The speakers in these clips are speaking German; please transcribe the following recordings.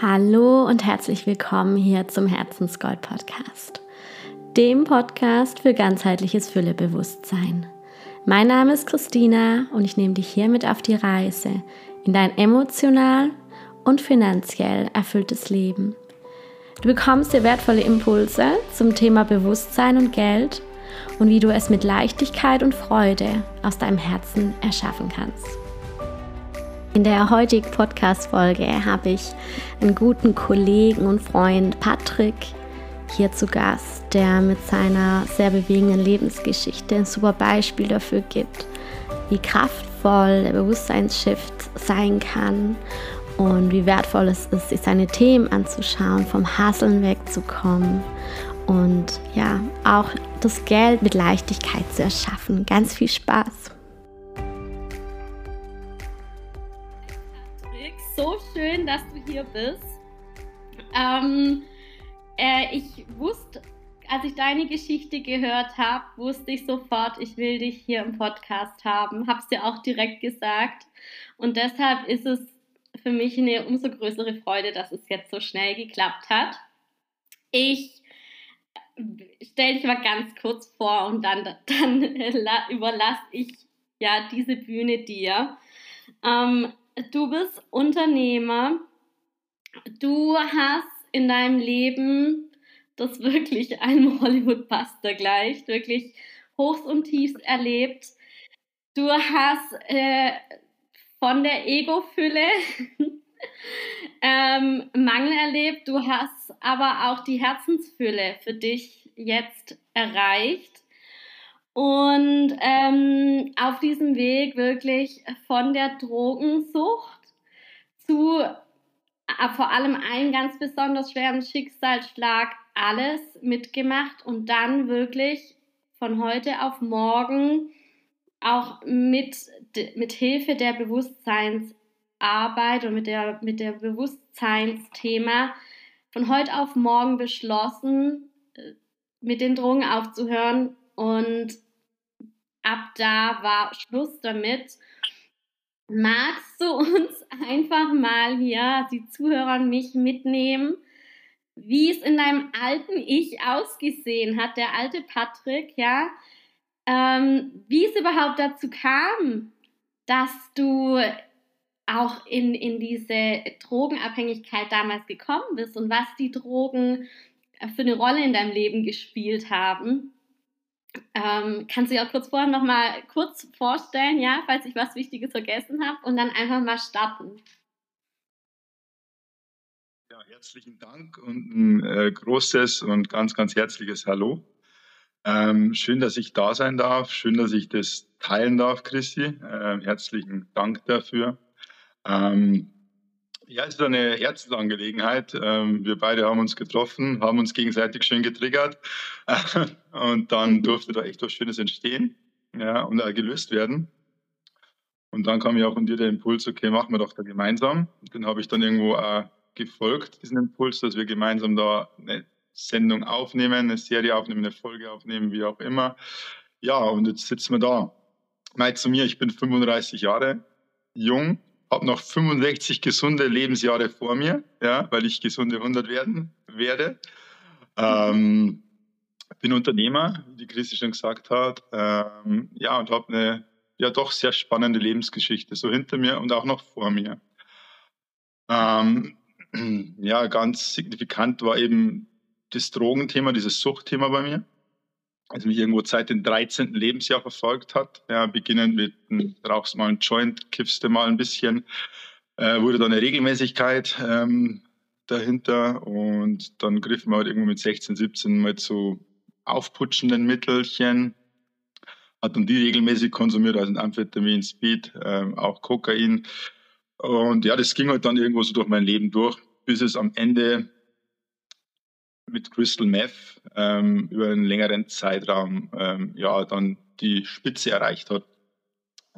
Hallo und herzlich willkommen hier zum Herzensgold Podcast, dem Podcast für ganzheitliches Füllebewusstsein. Mein Name ist Christina und ich nehme dich hiermit auf die Reise in dein emotional und finanziell erfülltes Leben. Du bekommst dir wertvolle Impulse zum Thema Bewusstsein und Geld und wie du es mit Leichtigkeit und Freude aus deinem Herzen erschaffen kannst. In der heutigen Podcast-Folge habe ich einen guten Kollegen und Freund Patrick hier zu Gast, der mit seiner sehr bewegenden Lebensgeschichte ein super Beispiel dafür gibt, wie kraftvoll der Bewusstseinsshift sein kann und wie wertvoll es ist, sich seine Themen anzuschauen, vom Hasseln wegzukommen und ja, auch das Geld mit Leichtigkeit zu erschaffen. Ganz viel Spaß! So schön, dass du hier bist. Ähm, äh, ich wusste, als ich deine Geschichte gehört habe, wusste ich sofort, ich will dich hier im Podcast haben. Habe es dir auch direkt gesagt. Und deshalb ist es für mich eine umso größere Freude, dass es jetzt so schnell geklappt hat. Ich stelle dich mal ganz kurz vor und dann, dann überlasse ich ja diese Bühne dir. Ähm, du bist Unternehmer, du hast in deinem Leben das wirklich einem Hollywood-Buster gleich, wirklich Hochs und Tiefs erlebt. Du hast äh, von der Ego-Fülle ähm, Mangel erlebt, du hast aber auch die Herzensfülle für dich jetzt erreicht. Und ähm, auf diesem Weg wirklich von der Drogensucht zu äh, vor allem einen ganz besonders schweren Schicksalsschlag alles mitgemacht und dann wirklich von heute auf morgen auch mit, mit Hilfe der Bewusstseinsarbeit und mit der, mit der Bewusstseinsthema von heute auf morgen beschlossen, äh, mit den Drogen aufzuhören und ab da war Schluss damit. Magst du uns einfach mal hier, die Zuhörer mich mitnehmen, wie es in deinem alten Ich ausgesehen hat, der alte Patrick, ja? Ähm, wie es überhaupt dazu kam, dass du auch in, in diese Drogenabhängigkeit damals gekommen bist und was die Drogen für eine Rolle in deinem Leben gespielt haben. Ähm, kannst du dir auch kurz vorher noch mal kurz vorstellen, ja, falls ich was Wichtiges vergessen habe und dann einfach mal starten. Ja, herzlichen Dank und ein äh, großes und ganz, ganz herzliches Hallo. Ähm, schön, dass ich da sein darf. Schön, dass ich das teilen darf, Christi. Äh, herzlichen Dank dafür. Ähm, ja, es ist eine Herzensangelegenheit. Ähm, wir beide haben uns getroffen, haben uns gegenseitig schön getriggert und dann durfte da echt was Schönes entstehen ja, und gelöst werden. Und dann kam ja auch von dir der Impuls, okay, machen wir doch da gemeinsam. Den habe ich dann irgendwo auch gefolgt, diesen Impuls, dass wir gemeinsam da eine Sendung aufnehmen, eine Serie aufnehmen, eine Folge aufnehmen, wie auch immer. Ja, und jetzt sitzen wir da. Mal zu mir, ich bin 35 Jahre jung, habe noch 65 gesunde Lebensjahre vor mir, ja, weil ich gesunde 100 werden werde. Ähm, bin Unternehmer, wie die Christi schon gesagt hat, ähm, ja, und habe eine ja doch sehr spannende Lebensgeschichte so hinter mir und auch noch vor mir. Ähm, ja, ganz signifikant war eben das Drogenthema, dieses Suchtthema bei mir also mich irgendwo seit dem 13. Lebensjahr verfolgt hat. Ja, beginnend mit, rauchst mal ein Joint, kiffst du mal ein bisschen, äh, wurde dann eine Regelmäßigkeit ähm, dahinter und dann griff man halt irgendwo mit 16, 17 mal zu aufputschenden Mittelchen, hat dann die regelmäßig konsumiert, also Amphetamin, Speed, ähm, auch Kokain. Und ja, das ging halt dann irgendwo so durch mein Leben durch, bis es am Ende mit Crystal Meth ähm, über einen längeren Zeitraum ähm, ja dann die Spitze erreicht hat.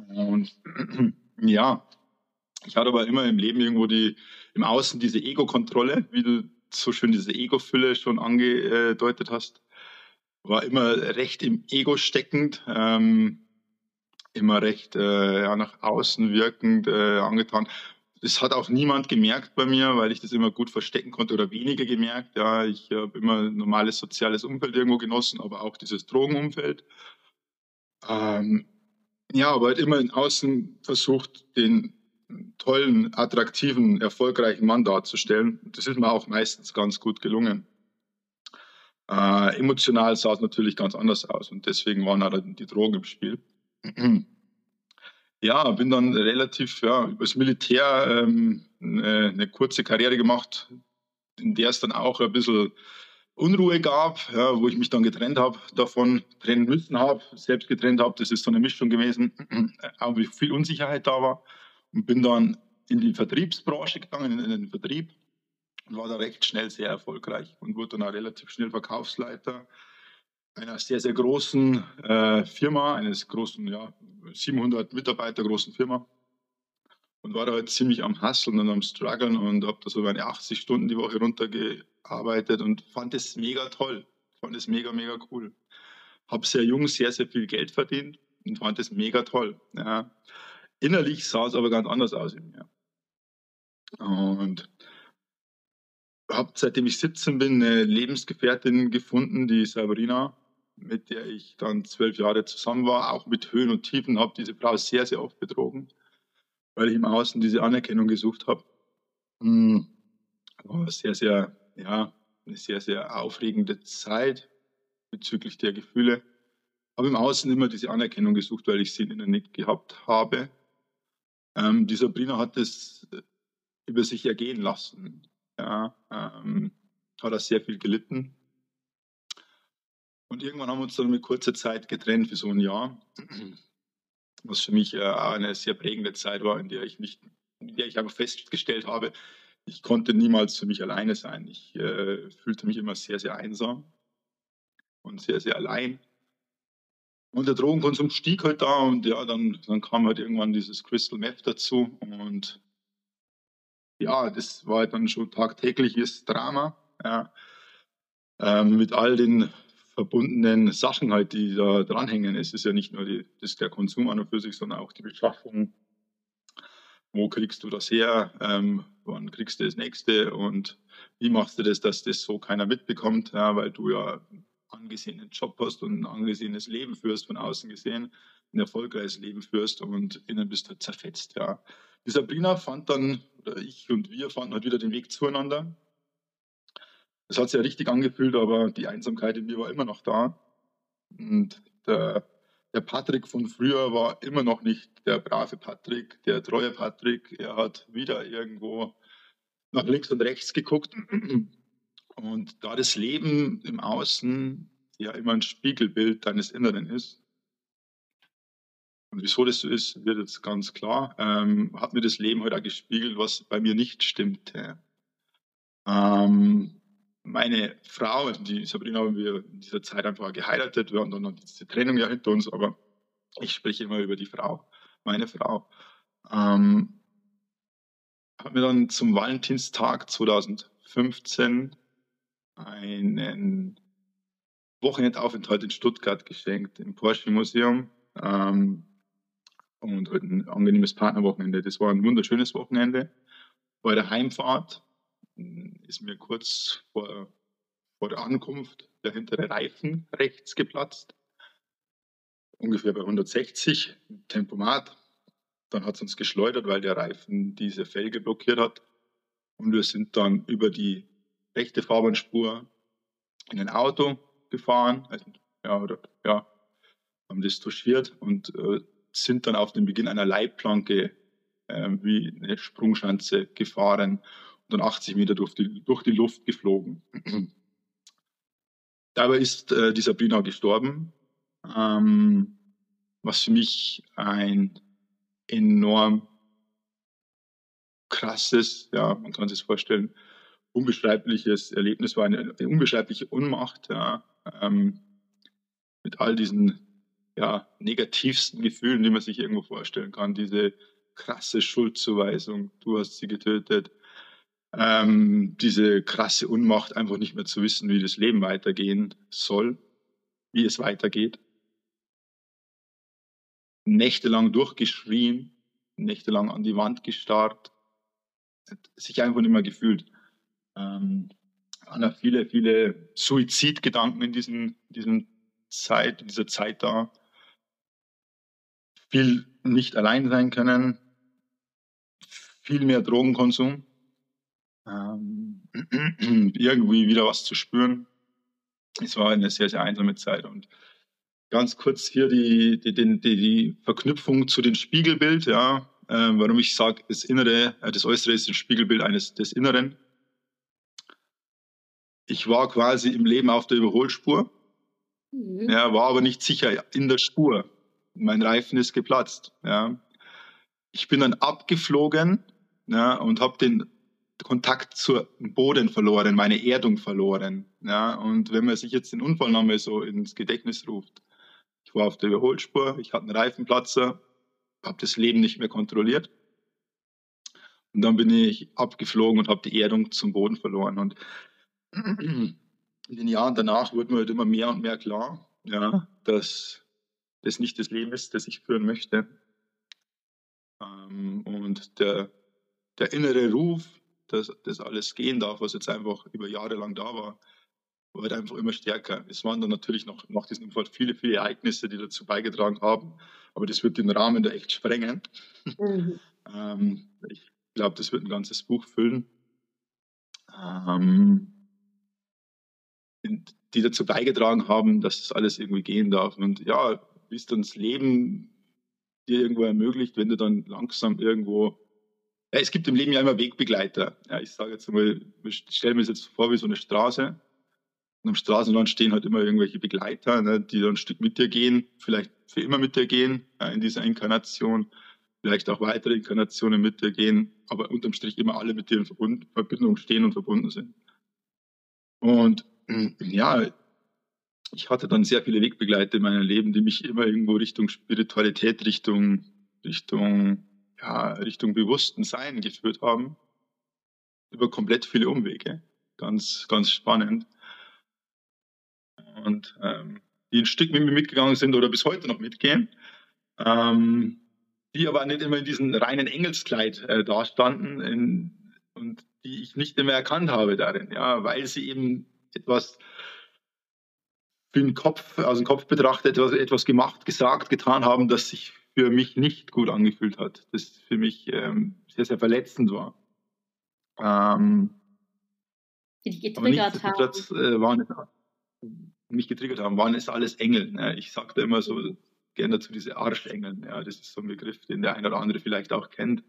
Und ja, ich hatte aber immer im Leben irgendwo die im Außen diese Ego-Kontrolle, wie du so schön diese Ego-Fülle schon angedeutet hast, war immer recht im Ego steckend, ähm, immer recht äh, ja, nach außen wirkend äh, angetan. Das hat auch niemand gemerkt bei mir, weil ich das immer gut verstecken konnte oder weniger gemerkt. Ja, ich habe immer ein normales soziales Umfeld irgendwo genossen, aber auch dieses Drogenumfeld. Ähm, ja, aber halt immer in Außen versucht, den tollen, attraktiven, erfolgreichen Mann darzustellen. Das ist mir auch meistens ganz gut gelungen. Äh, emotional sah es natürlich ganz anders aus und deswegen waren halt die Drogen im Spiel. Ja, bin dann relativ ja, übers Militär ähm, eine, eine, kurze Karriere gemacht, in der es dann auch ein bisschen Unruhe gab, ja, wo ich mich dann getrennt habe, davon trennen müssen habe, selbst getrennt habe. Das ist so eine Mischung gewesen, aber viel Unsicherheit da war und bin dann in die Vertriebsbranche gegangen, in den Vertrieb und war da recht schnell sehr erfolgreich und wurde dann auch relativ schnell Verkaufsleiter einer sehr, sehr großen äh, Firma, eines großen, ja, 700 Mitarbeiter großen Firma. Und war da halt ziemlich am Hasseln und am Struggeln und habe da so meine 80 Stunden die Woche runtergearbeitet und fand es mega toll. Fand es mega, mega cool. Habe sehr jung sehr, sehr viel Geld verdient und fand es mega toll. Ja. Innerlich sah es aber ganz anders aus in mir. Und habe, seitdem ich 17 bin, eine Lebensgefährtin gefunden, die Sabrina mit der ich dann zwölf Jahre zusammen war, auch mit Höhen und Tiefen, habe diese Frau sehr, sehr oft betrogen, weil ich im Außen diese Anerkennung gesucht habe. Hm, war sehr, sehr, ja, eine sehr, sehr aufregende Zeit bezüglich der Gefühle. Habe im Außen immer diese Anerkennung gesucht, weil ich sie innen nicht gehabt habe. Ähm, die Sabrina hat es äh, über sich ergehen lassen. Ja, ähm, hat er sehr viel gelitten und irgendwann haben wir uns dann mit kurzer Zeit getrennt für so ein Jahr, was für mich äh, eine sehr prägende Zeit war, in der ich nicht, in der ich aber festgestellt habe, ich konnte niemals für mich alleine sein. Ich äh, fühlte mich immer sehr, sehr einsam und sehr, sehr allein. Und der Drogenkonsum stieg halt da und ja, dann, dann kam halt irgendwann dieses Crystal Meth dazu und ja, das war halt dann schon tagtägliches Drama. Ja. Ähm, mit all den verbundenen Sachen halt, die da dranhängen. Es ist ja nicht nur die, das der Konsum an und für sich, sondern auch die Beschaffung. Wo kriegst du das her? Ähm, wann kriegst du das nächste? Und wie machst du das, dass das so keiner mitbekommt? Ja, weil du ja einen angesehenen Job hast und ein angesehenes Leben führst, von außen gesehen, ein erfolgreiches Leben führst und innen bist du zerfetzt. Ja. Die Sabrina fand dann, oder ich und wir fanden halt wieder den Weg zueinander. Es hat sich ja richtig angefühlt, aber die Einsamkeit in mir war immer noch da. Und der, der Patrick von früher war immer noch nicht der brave Patrick, der treue Patrick. Er hat wieder irgendwo nach links und rechts geguckt. Und da das Leben im Außen ja immer ein Spiegelbild deines Inneren ist, und wieso das so ist, wird jetzt ganz klar, ähm, hat mir das Leben heute halt auch gespiegelt, was bei mir nicht stimmte. Ähm, meine Frau, die Sabrina, haben wir in dieser Zeit einfach geheiratet. Wir haben dann noch diese Trennung ja hinter uns, aber ich spreche immer über die Frau, meine Frau. Ähm, hat mir dann zum Valentinstag 2015 einen Wochenendaufenthalt in Stuttgart geschenkt, im Porsche Museum. Ähm, und halt ein angenehmes Partnerwochenende. Das war ein wunderschönes Wochenende. Bei der Heimfahrt ist mir kurz vor, vor der Ankunft der hintere Reifen rechts geplatzt. Ungefähr bei 160 Tempomat. Dann hat es uns geschleudert, weil der Reifen diese Felge blockiert hat. Und wir sind dann über die rechte Fahrbahnspur in ein Auto gefahren. Also, ja, oder, ja, haben das touchiert und äh, sind dann auf den Beginn einer Leitplanke äh, wie eine Sprungschanze gefahren dann 80 Meter durch die, durch die Luft geflogen. Dabei ist äh, die Sabrina gestorben, ähm, was für mich ein enorm krasses, ja, man kann sich vorstellen, unbeschreibliches Erlebnis war, eine, eine unbeschreibliche Unmacht, ja, ähm, mit all diesen ja, negativsten Gefühlen, die man sich irgendwo vorstellen kann. Diese krasse Schuldzuweisung, du hast sie getötet, ähm, diese krasse Unmacht, einfach nicht mehr zu wissen, wie das Leben weitergehen soll, wie es weitergeht. Nächtelang durchgeschrien, nächtelang an die Wand gestarrt, sich einfach nicht mehr gefühlt. Ähm, waren viele, viele Suizidgedanken in diesen, diesen Zeit, in dieser Zeit da. Viel nicht allein sein können, viel mehr Drogenkonsum, ähm, irgendwie wieder was zu spüren. Es war eine sehr, sehr einsame Zeit und ganz kurz hier die, die, die, die Verknüpfung zu dem Spiegelbild, ja, äh, warum ich sage, das Innere, äh, das Äußere ist ein Spiegelbild eines des Inneren. Ich war quasi im Leben auf der Überholspur, mhm. ja, war aber nicht sicher in der Spur. Mein Reifen ist geplatzt. Ja. Ich bin dann abgeflogen ja, und habe den Kontakt zum Boden verloren, meine Erdung verloren. Ja. Und wenn man sich jetzt den Unfall nochmal so ins Gedächtnis ruft, ich war auf der Überholspur, ich hatte einen Reifenplatzer, habe das Leben nicht mehr kontrolliert. Und dann bin ich abgeflogen und habe die Erdung zum Boden verloren. Und in den Jahren danach wurde mir halt immer mehr und mehr klar, ja, dass das nicht das Leben ist, das ich führen möchte. Ähm, und der, der innere Ruf, dass das alles gehen darf, was jetzt einfach über Jahre lang da war, wurde einfach immer stärker. Es waren dann natürlich noch nach diesem Unfall viele, viele Ereignisse, die dazu beigetragen haben, aber das wird den Rahmen da echt sprengen. Mhm. ähm, ich glaube, das wird ein ganzes Buch füllen. Ähm, die dazu beigetragen haben, dass das alles irgendwie gehen darf. Und ja, wie es dann das Leben dir irgendwo ermöglicht, wenn du dann langsam irgendwo ja, es gibt im Leben ja immer Wegbegleiter. Ja, ich sage jetzt mal, ich stelle mir das jetzt vor wie so eine Straße und am Straßenrand stehen halt immer irgendwelche Begleiter, ne, die dann ein Stück mit dir gehen, vielleicht für immer mit dir gehen ja, in dieser Inkarnation, vielleicht auch weitere Inkarnationen mit dir gehen, aber unterm Strich immer alle mit dir in Verbund, Verbindung stehen und verbunden sind. Und ja, ich hatte dann sehr viele Wegbegleiter in meinem Leben, die mich immer irgendwo Richtung Spiritualität, Richtung, Richtung, ja, Richtung bewussten Sein geführt haben. Über komplett viele Umwege. Ganz, ganz spannend und ähm, die ein Stück mit mir mitgegangen sind oder bis heute noch mitgehen, ähm, die aber nicht immer in diesem reinen Engelskleid äh, dastanden in, und die ich nicht mehr erkannt habe darin, ja, weil sie eben etwas für den Kopf, aus dem Kopf betrachtet, etwas, etwas gemacht, gesagt, getan haben, das sich für mich nicht gut angefühlt hat, das für mich ähm, sehr, sehr verletzend war. Ähm, die dich getriggert haben. Äh, waren mich getriggert haben, waren es alles Engel. Ne? Ich sagte immer so gerne dazu diese Arschengel. Ja, das ist so ein Begriff, den der eine oder andere vielleicht auch kennt.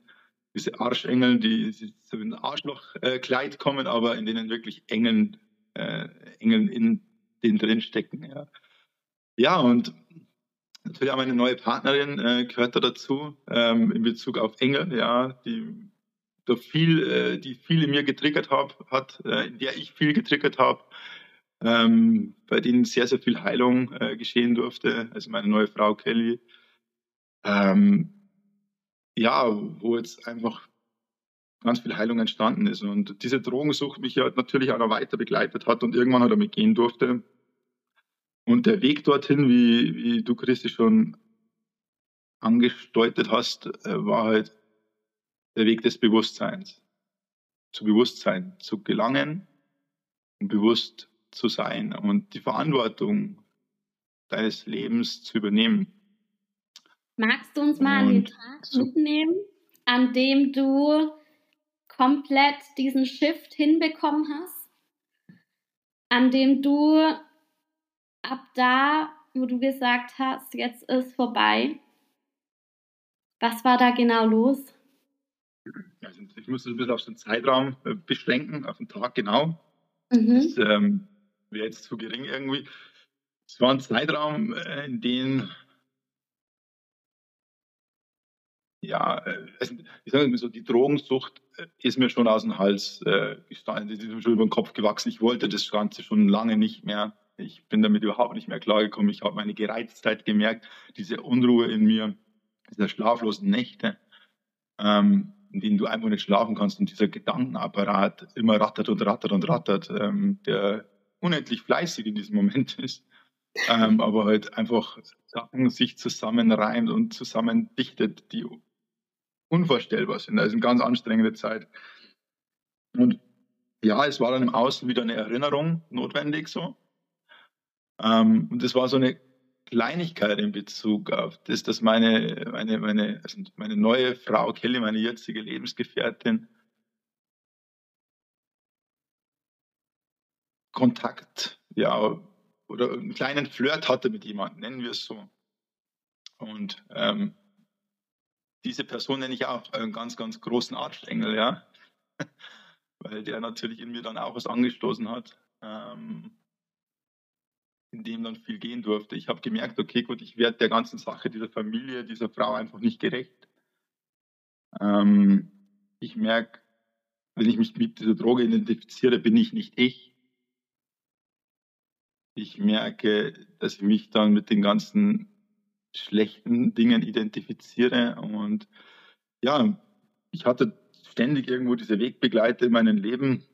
Diese Arschengel, die so in ein Arschlochkleid kommen, aber in denen wirklich Engeln, äh, Engeln in denen drin stecken. Ja. ja, und natürlich auch meine neue Partnerin äh, gehört da dazu ähm, in Bezug auf Engel, ja, die da viel, äh, die viel in mir getriggert hab, hat, äh, in der ich viel getriggert habe, ähm, bei denen sehr, sehr viel Heilung äh, geschehen durfte. Also meine neue Frau Kelly. Ähm, ja, wo jetzt einfach ganz viel Heilung entstanden ist. Und diese Drogensucht mich ja natürlich auch noch weiter begleitet hat und irgendwann halt damit gehen durfte. Und der Weg dorthin, wie, wie du, Christi, schon angesteutet hast, äh, war halt der Weg des Bewusstseins. Zu Bewusstsein zu gelangen und bewusst zu sein und die Verantwortung deines Lebens zu übernehmen. Magst du uns mal und an den Tag so mitnehmen, an dem du komplett diesen Shift hinbekommen hast? An dem du ab da, wo du gesagt hast, jetzt ist vorbei, was war da genau los? Also ich muss das ein bisschen auf den Zeitraum äh, beschränken, auf den Tag genau. Mhm. Das, ähm, wäre jetzt zu gering irgendwie. Es war ein Zeitraum, äh, in dem ja, äh, also, ich sage mal so, die Drogensucht ist mir schon aus dem Hals äh, gestanden, die ist mir schon über den Kopf gewachsen. Ich wollte das Ganze schon lange nicht mehr. Ich bin damit überhaupt nicht mehr klargekommen. Ich habe meine Gereiztheit gemerkt, diese Unruhe in mir, diese schlaflosen Nächte, ähm, in denen du einfach nicht schlafen kannst und dieser Gedankenapparat immer rattert und rattert und rattert, ähm, der unendlich fleißig in diesem Moment ist, ähm, aber halt einfach Sachen sich zusammenreimt und zusammendichtet, die unvorstellbar sind. Das ist eine ganz anstrengende Zeit. ja, es war dann im Außen wieder eine Erinnerung notwendig so. Ähm, und es war so eine Kleinigkeit in Bezug auf das, dass meine, meine, meine, also meine neue Frau Kelly, meine jetzige Lebensgefährtin, Kontakt, ja, oder einen kleinen Flirt hatte mit jemandem, nennen wir es so. Und ähm, diese Person nenne ich auch einen ganz, ganz großen Arschengel, ja. Weil der natürlich in mir dann auch was angestoßen hat, ähm, in dem dann viel gehen durfte. Ich habe gemerkt, okay, gut, ich werde der ganzen Sache dieser Familie, dieser Frau einfach nicht gerecht. Ähm, ich merke, wenn ich mich mit dieser Droge identifiziere, bin ich nicht ich. Ich merke, dass ich mich dann mit den ganzen schlechten Dingen identifiziere. Und ja, ich hatte ständig irgendwo diese Wegbegleiter in meinem Leben,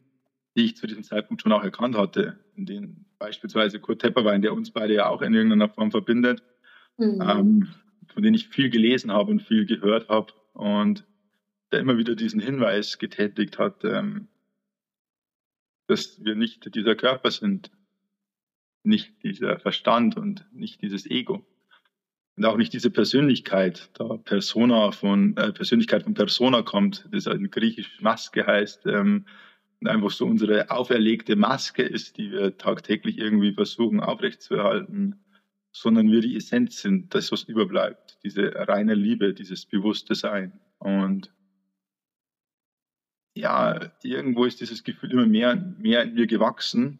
die ich zu diesem Zeitpunkt schon auch erkannt hatte, in denen beispielsweise Kurt Tepperwein, der uns beide ja auch in irgendeiner Form verbindet, mhm. ähm, von denen ich viel gelesen habe und viel gehört habe und der immer wieder diesen Hinweis getätigt hat, ähm, dass wir nicht dieser Körper sind, nicht dieser Verstand und nicht dieses Ego und auch nicht diese Persönlichkeit, da Persona von äh, Persönlichkeit von Persona kommt, das in griechisch Maske heißt, ähm, einfach so unsere auferlegte Maske ist, die wir tagtäglich irgendwie versuchen aufrechtzuerhalten, sondern wir die Essenz sind, das was überbleibt, diese reine Liebe, dieses bewusste Sein und ja, irgendwo ist dieses Gefühl immer mehr, mehr in mir gewachsen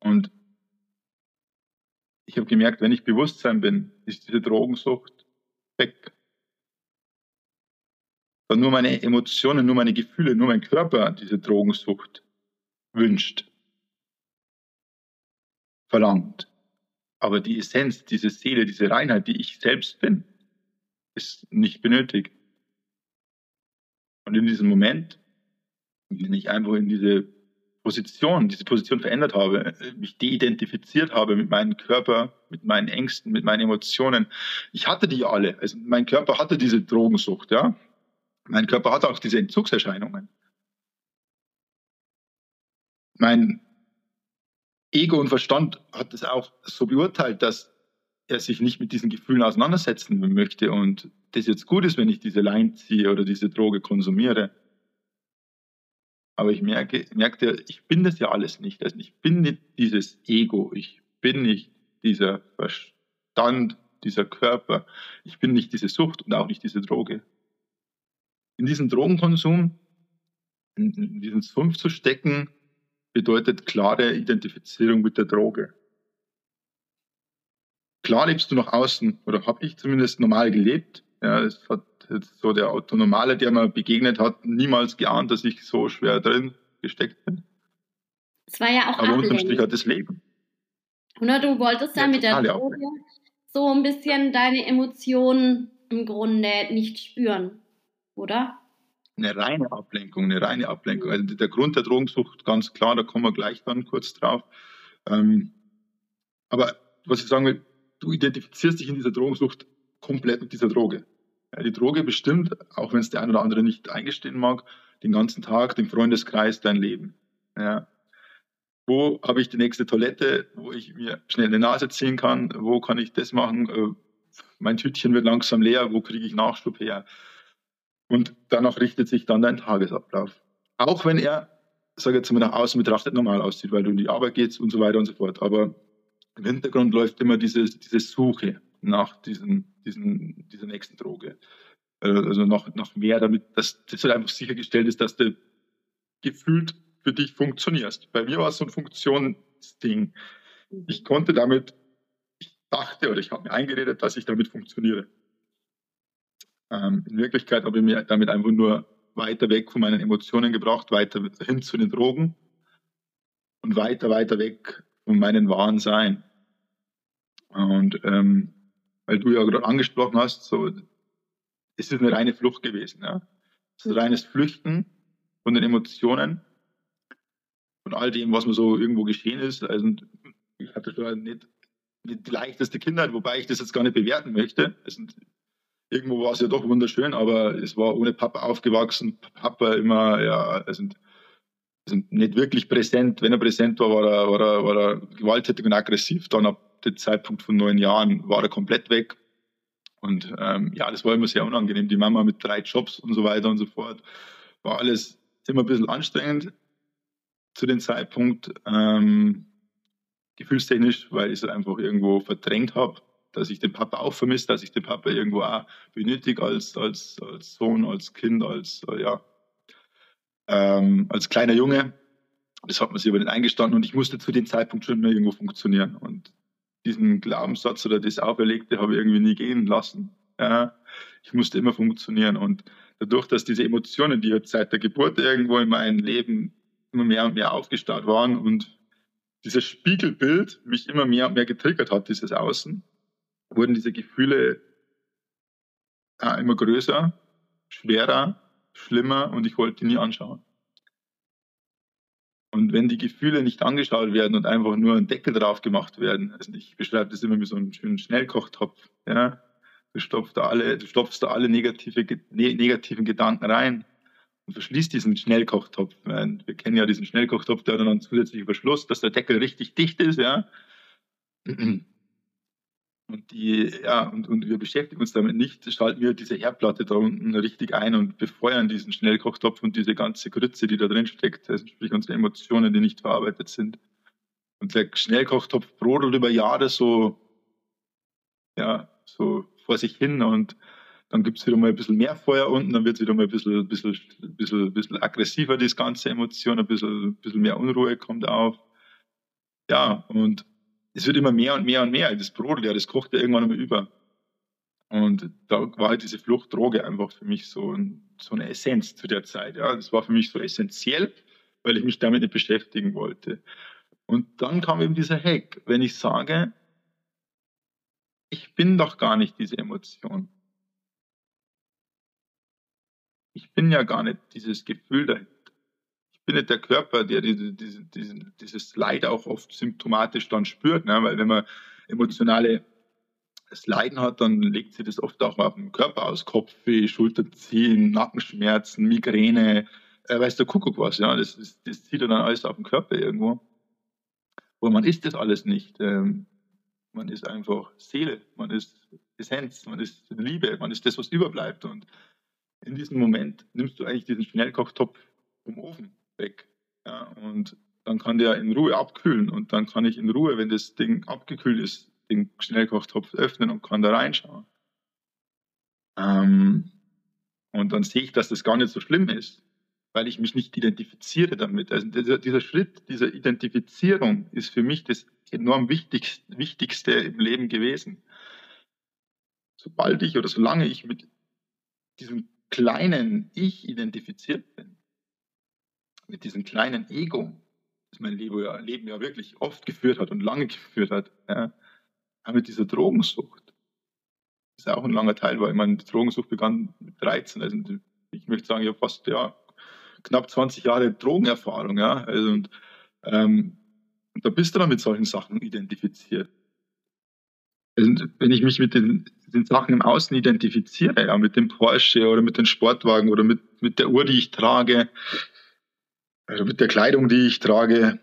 und ich habe gemerkt, wenn ich Bewusstsein bin, ist diese Drogensucht weg. Dann nur meine Emotionen, nur meine Gefühle, nur mein Körper diese Drogensucht wünscht, verlangt. Aber die Essenz, diese Seele, diese Reinheit, die ich selbst bin, ist nicht benötigt. Und in diesem Moment, wenn ich einfach in diese Position, diese Position verändert habe, mich deidentifiziert habe mit meinem Körper, mit meinen Ängsten, mit meinen Emotionen. Ich hatte die alle. Also mein Körper hatte diese Drogensucht, ja. Mein Körper hatte auch diese Entzugserscheinungen. Mein Ego und Verstand hat es auch so beurteilt, dass er sich nicht mit diesen Gefühlen auseinandersetzen möchte und das jetzt gut ist, wenn ich diese Line ziehe oder diese Droge konsumiere. Aber ich merke, merkte, ich bin das ja alles nicht. Also ich bin nicht dieses Ego, ich bin nicht dieser Verstand, dieser Körper, ich bin nicht diese Sucht und auch nicht diese Droge. In diesen Drogenkonsum, in diesen Sumpf zu stecken, bedeutet klare Identifizierung mit der Droge. Klar lebst du nach außen, oder habe ich zumindest normal gelebt. Ja, es hat jetzt so der Autonomale, der mir begegnet hat, niemals geahnt, dass ich so schwer drin gesteckt bin. Es war ja auch Aber unterm Strich hat das Leben. Oder du wolltest ja, ja mit der Droge so ein bisschen deine Emotionen im Grunde nicht spüren, oder? Eine reine Ablenkung, eine reine Ablenkung. Also der Grund der Drogensucht, ganz klar, da kommen wir gleich dann kurz drauf. Ähm, aber was ich sagen will, du identifizierst dich in dieser Drogensucht komplett mit dieser Droge. Ja, die Droge bestimmt, auch wenn es der ein oder andere nicht eingestehen mag, den ganzen Tag, den Freundeskreis, dein Leben. Ja. Wo habe ich die nächste Toilette, wo ich mir schnell eine Nase ziehen kann? Wo kann ich das machen? Äh, mein Tütchen wird langsam leer, wo kriege ich Nachschub her? Und danach richtet sich dann dein Tagesablauf. Auch wenn er, sage jetzt mal nach außen betrachtet, normal aussieht, weil du in die Arbeit gehst und so weiter und so fort. Aber im Hintergrund läuft immer diese, diese Suche nach diesen, diesen, dieser nächsten Droge. Äh, also noch, noch mehr, damit dass das halt einfach sichergestellt ist, dass du gefühlt für dich funktionierst. Bei mir war es so ein Funktionsding. Ich konnte damit, ich dachte oder ich habe mir eingeredet, dass ich damit funktioniere. Ähm, in Wirklichkeit habe ich mir damit einfach nur weiter weg von meinen Emotionen gebracht, weiter hin zu den Drogen und weiter, weiter weg von meinem wahren Sein. Und ähm, weil du ja gerade angesprochen hast, so ist es eine reine Flucht gewesen. Ja? Es ist ein reines Flüchten von den Emotionen, von all dem, was mir so irgendwo geschehen ist. Also ich hatte schon nicht, nicht die leichteste Kindheit, wobei ich das jetzt gar nicht bewerten möchte. Also, irgendwo war es ja doch wunderschön, aber es war ohne Papa aufgewachsen. Papa immer, ja, also also nicht wirklich präsent. Wenn er präsent war, war er, war er, war er gewalttätig und aggressiv. Dann ab dem Zeitpunkt von neun Jahren war er komplett weg. Und ähm, ja, das war immer sehr unangenehm. Die Mama mit drei Jobs und so weiter und so fort. War alles immer ein bisschen anstrengend zu dem Zeitpunkt. Ähm, gefühlstechnisch, weil ich es einfach irgendwo verdrängt habe, dass ich den Papa auch vermisse, dass ich den Papa irgendwo auch benötige als, als, als Sohn, als Kind, als, äh, ja, ähm, als kleiner Junge. Das hat man sich aber nicht eingestanden und ich musste zu dem Zeitpunkt schon mehr irgendwo funktionieren. Und diesen Glaubenssatz oder das Auferlegte habe ich irgendwie nie gehen lassen. Ja, ich musste immer funktionieren und dadurch, dass diese Emotionen, die jetzt seit der Geburt irgendwo in meinem Leben immer mehr und mehr aufgestaut waren und dieses Spiegelbild mich immer mehr und mehr getriggert hat, dieses Außen, wurden diese Gefühle ja, immer größer, schwerer, schlimmer und ich wollte die nie anschauen. Und wenn die Gefühle nicht angeschaut werden und einfach nur ein Deckel drauf gemacht werden, also ich beschreibe das immer wie so einen schönen Schnellkochtopf, ja, du stopfst da alle, du stopfst da alle negative, ne, negativen Gedanken rein und verschließt diesen Schnellkochtopf. Wir kennen ja diesen Schnellkochtopf, der hat dann einen zusätzlichen Verschluss, dass der Deckel richtig dicht ist, ja. Und die, ja, und, und wir beschäftigen uns damit nicht, schalten wir diese Herdplatte da unten richtig ein und befeuern diesen Schnellkochtopf und diese ganze Grütze, die da drin steckt, also sprich unsere Emotionen, die nicht verarbeitet sind. Und der Schnellkochtopf brodelt über Jahre so, ja, so vor sich hin und dann gibt es wieder mal ein bisschen mehr Feuer unten, dann wird es wieder mal ein bisschen, bisschen, bisschen, bisschen aggressiver, das ganze Emotion, ein bisschen, bisschen mehr Unruhe kommt auf. Ja, und es wird immer mehr und mehr und mehr. Das Brot, ja, das kocht ja irgendwann immer über. Und da war halt diese Fluchtdroge einfach für mich so, ein, so eine Essenz zu der Zeit. Ja, das war für mich so essentiell, weil ich mich damit nicht beschäftigen wollte. Und dann kam eben dieser Hack, wenn ich sage, ich bin doch gar nicht diese Emotion. Ich bin ja gar nicht dieses Gefühl dahinter nicht der Körper, der diese, diese, diese, dieses Leid auch oft symptomatisch dann spürt, ne? weil wenn man emotionale Leiden hat, dann legt sich das oft auch auf den Körper aus, Kopfweh, Schulterziehen, Nackenschmerzen, Migräne, äh, weiß der Kuckuck was, ja, das, das, das zieht dann alles auf den Körper irgendwo. Aber man ist das alles nicht. Ähm, man ist einfach Seele, man ist Essenz, man ist Liebe, man ist das, was überbleibt. Und in diesem Moment nimmst du eigentlich diesen Schnellkochtopf vom Ofen weg. Ja, und dann kann der in Ruhe abkühlen und dann kann ich in Ruhe, wenn das Ding abgekühlt ist, den Schnellkochtopf öffnen und kann da reinschauen. Ähm, und dann sehe ich, dass das gar nicht so schlimm ist, weil ich mich nicht identifiziere damit. Also dieser, dieser Schritt dieser Identifizierung ist für mich das enorm wichtigste, wichtigste im Leben gewesen. Sobald ich oder solange ich mit diesem kleinen Ich identifiziert bin, mit diesem kleinen Ego, das mein Leben ja, ja wirklich oft geführt hat und lange geführt hat, ja, mit dieser Drogensucht. Das ist auch ein langer Teil, weil meine Drogensucht begann mit 13. Also ich möchte sagen, ich habe fast ja, knapp 20 Jahre Drogenerfahrung. Ja, also, und, ähm, und da bist du dann mit solchen Sachen identifiziert. Also, wenn ich mich mit den, den, Sachen im Außen identifiziere, ja, mit dem Porsche oder mit dem Sportwagen oder mit, mit der Uhr, die ich trage, also mit der Kleidung, die ich trage,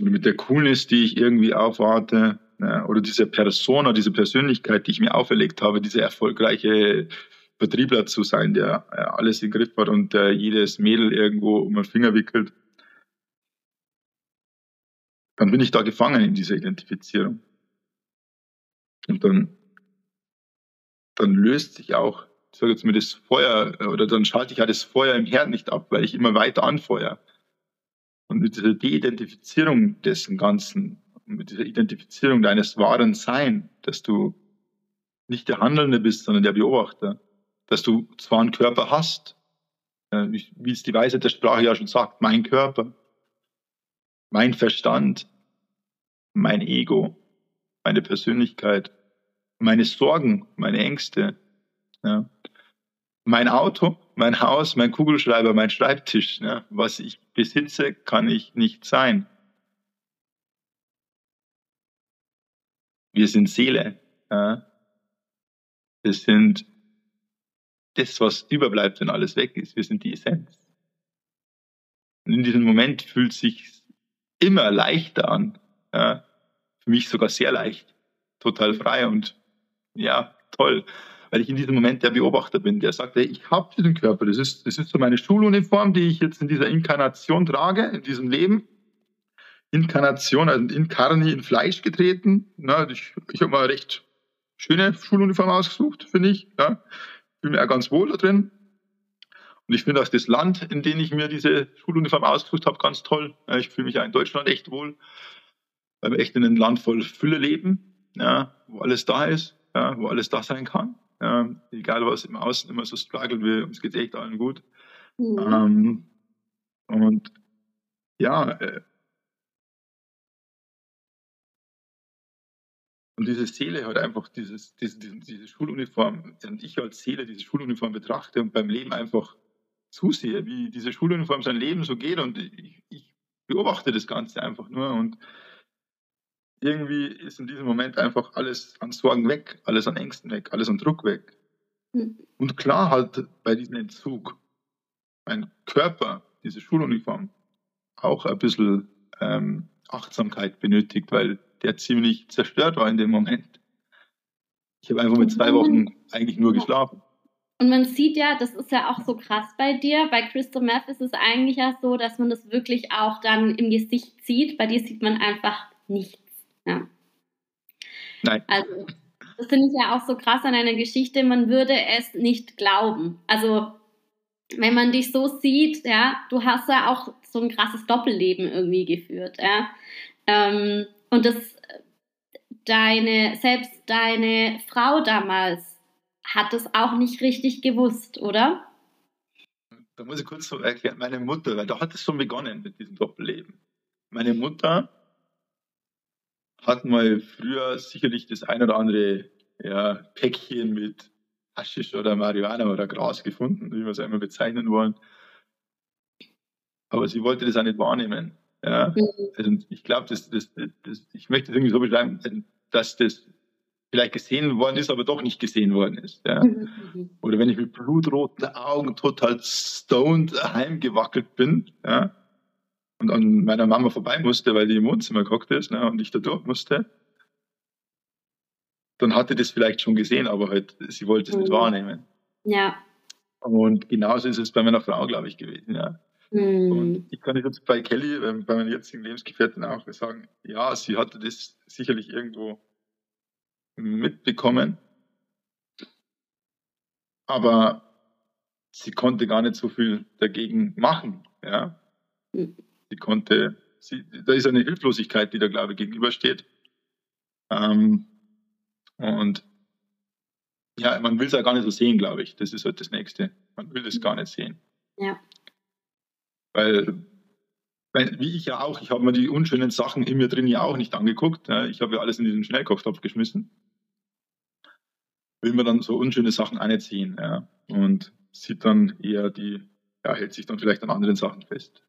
oder mit der Coolness, die ich irgendwie aufwarte, oder diese Persona, diese Persönlichkeit, die ich mir auferlegt habe, diese erfolgreiche Vertriebler zu sein, der ja, alles im Griff hat und der jedes Mädel irgendwo um den Finger wickelt, dann bin ich da gefangen in dieser Identifizierung. Und dann, dann löst sich auch ich sage jetzt mal, das Feuer, oder dann schalte ich ja das Feuer im Herd nicht ab, weil ich immer weiter anfeuere. Und mit dieser De-Identifizierung dessen Ganzen, mit dieser Identifizierung deines wahren Sein, dass du nicht der Handelnde bist, sondern der Beobachter, dass du zwar einen Körper hast, wie es die Weisheit der Sprache ja schon sagt, mein Körper, mein Verstand, mein Ego, meine Persönlichkeit, meine Sorgen, meine Ängste, ja. Mein Auto, mein Haus, mein Kugelschreiber, mein Schreibtisch, ja, was ich besitze, kann ich nicht sein. Wir sind Seele. Ja. Wir sind das, was überbleibt, wenn alles weg ist. Wir sind die Essenz. Und in diesem Moment fühlt es sich immer leichter an. Ja, für mich sogar sehr leicht. Total frei und ja, toll. Weil ich in diesem Moment der Beobachter bin, der sagt, hey, ich habe diesen Körper. Das ist, das ist so meine Schuluniform, die ich jetzt in dieser Inkarnation trage, in diesem Leben. Inkarnation, also in Karni, in Fleisch getreten. Na, ich ich habe mal recht schöne Schuluniform ausgesucht, finde ich. Ja. Fühle mich auch ganz wohl da drin. Und ich finde auch das Land, in dem ich mir diese Schuluniform ausgesucht habe, ganz toll. Ich fühle mich auch in Deutschland echt wohl, weil wir echt in einem Land voll Fülle leben, ja, wo alles da ist, ja, wo alles da sein kann. Ja, egal was im Außen immer so struggelt, wir, uns geht echt allen gut. Mhm. Ähm, und ja, äh, Und diese Seele hat einfach dieses, diese, diese, diese Schuluniform, und ich als Seele diese Schuluniform betrachte und beim Leben einfach zusehe, wie diese Schuluniform sein Leben so geht und ich, ich beobachte das Ganze einfach nur und irgendwie ist in diesem Moment einfach alles an Sorgen weg, alles an Ängsten weg, alles an Druck weg. Mhm. Und klar halt bei diesem Entzug mein Körper, diese Schuluniform, auch ein bisschen ähm, Achtsamkeit benötigt, weil der ziemlich zerstört war in dem Moment. Ich habe einfach mit zwei Wochen eigentlich nur geschlafen. Und man sieht ja, das ist ja auch so krass bei dir. Bei Crystal Meth ist es eigentlich ja so, dass man das wirklich auch dann im Gesicht sieht. Bei dir sieht man einfach nichts. Ja. Nein. Also, das finde ich ja auch so krass an einer Geschichte. Man würde es nicht glauben. Also, wenn man dich so sieht, ja, du hast ja auch so ein krasses Doppelleben irgendwie geführt, ja. Ähm, und das, deine, selbst deine Frau damals hat es auch nicht richtig gewusst, oder? Da muss ich kurz so erklären, meine Mutter, weil da hat es schon begonnen mit diesem Doppelleben. Meine Mutter hat mal früher sicherlich das ein oder andere ja, Päckchen mit Haschisch oder Marihuana oder Gras gefunden, wie wir es einmal bezeichnen wollen. Aber sie wollte das auch nicht wahrnehmen. Ja? Mhm. Also ich glaube, das, das, das, ich möchte es irgendwie so beschreiben, dass das vielleicht gesehen worden ist, aber doch nicht gesehen worden ist. Ja? Mhm. Oder wenn ich mit blutroten Augen total stoned heimgewackelt bin ja? Und an meiner Mama vorbei musste, weil die im Wohnzimmer gehockt ist ne? und ich da durch musste, dann hatte das vielleicht schon gesehen, aber halt, sie wollte es mhm. nicht wahrnehmen. Ja. Und genauso ist es bei meiner Frau, glaube ich, gewesen. Ja. Mhm. Und ich kann jetzt bei Kelly, ähm, bei meiner jetzigen Lebensgefährtin auch sagen, ja, sie hatte das sicherlich irgendwo mitbekommen, aber sie konnte gar nicht so viel dagegen machen. Ja? Mhm. Sie konnte, sie, da ist eine Hilflosigkeit, die da, glaube ich, gegenübersteht. Ähm, und ja, man will es ja gar nicht so sehen, glaube ich. Das ist halt das Nächste. Man will das gar nicht sehen. Ja. Weil, weil, wie ich ja auch, ich habe mir die unschönen Sachen in mir drin ja auch nicht angeguckt. Ich habe ja alles in diesen Schnellkochtopf geschmissen. Will man dann so unschöne Sachen anziehen. Ja. Und sieht dann eher die, ja, hält sich dann vielleicht an anderen Sachen fest.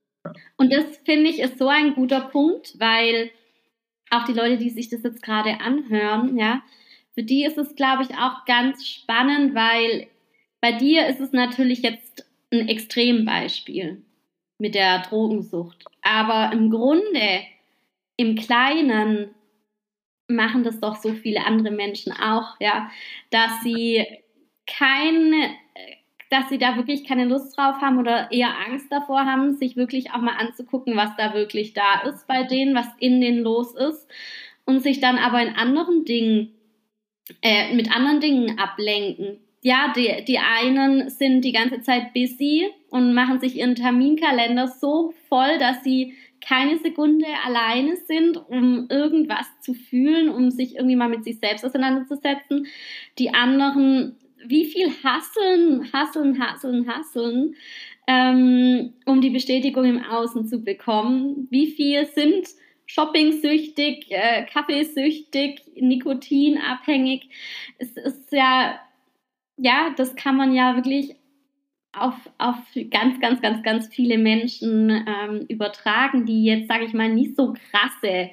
Und das finde ich ist so ein guter Punkt, weil auch die Leute, die sich das jetzt gerade anhören, ja, für die ist es, glaube ich, auch ganz spannend, weil bei dir ist es natürlich jetzt ein Extrembeispiel mit der Drogensucht. Aber im Grunde, im Kleinen, machen das doch so viele andere Menschen auch, ja, dass sie keine, dass sie da wirklich keine Lust drauf haben oder eher Angst davor haben, sich wirklich auch mal anzugucken, was da wirklich da ist bei denen, was in denen los ist und sich dann aber in anderen Dingen, äh, mit anderen Dingen ablenken ja, die, die einen sind die ganze Zeit busy und machen sich ihren Terminkalender so voll, dass sie keine Sekunde alleine sind, um irgendwas zu fühlen, um sich irgendwie mal mit sich selbst auseinanderzusetzen. Die anderen, wie viel hasseln, hasseln, hasseln, hasseln, ähm, um die Bestätigung im Außen zu bekommen. Wie viel sind shopping-süchtig, äh, kaffeesüchtig, nikotinabhängig. Es ist ja ja, das kann man ja wirklich auf, auf ganz, ganz, ganz, ganz viele Menschen ähm, übertragen, die jetzt, sage ich mal, nicht so krasse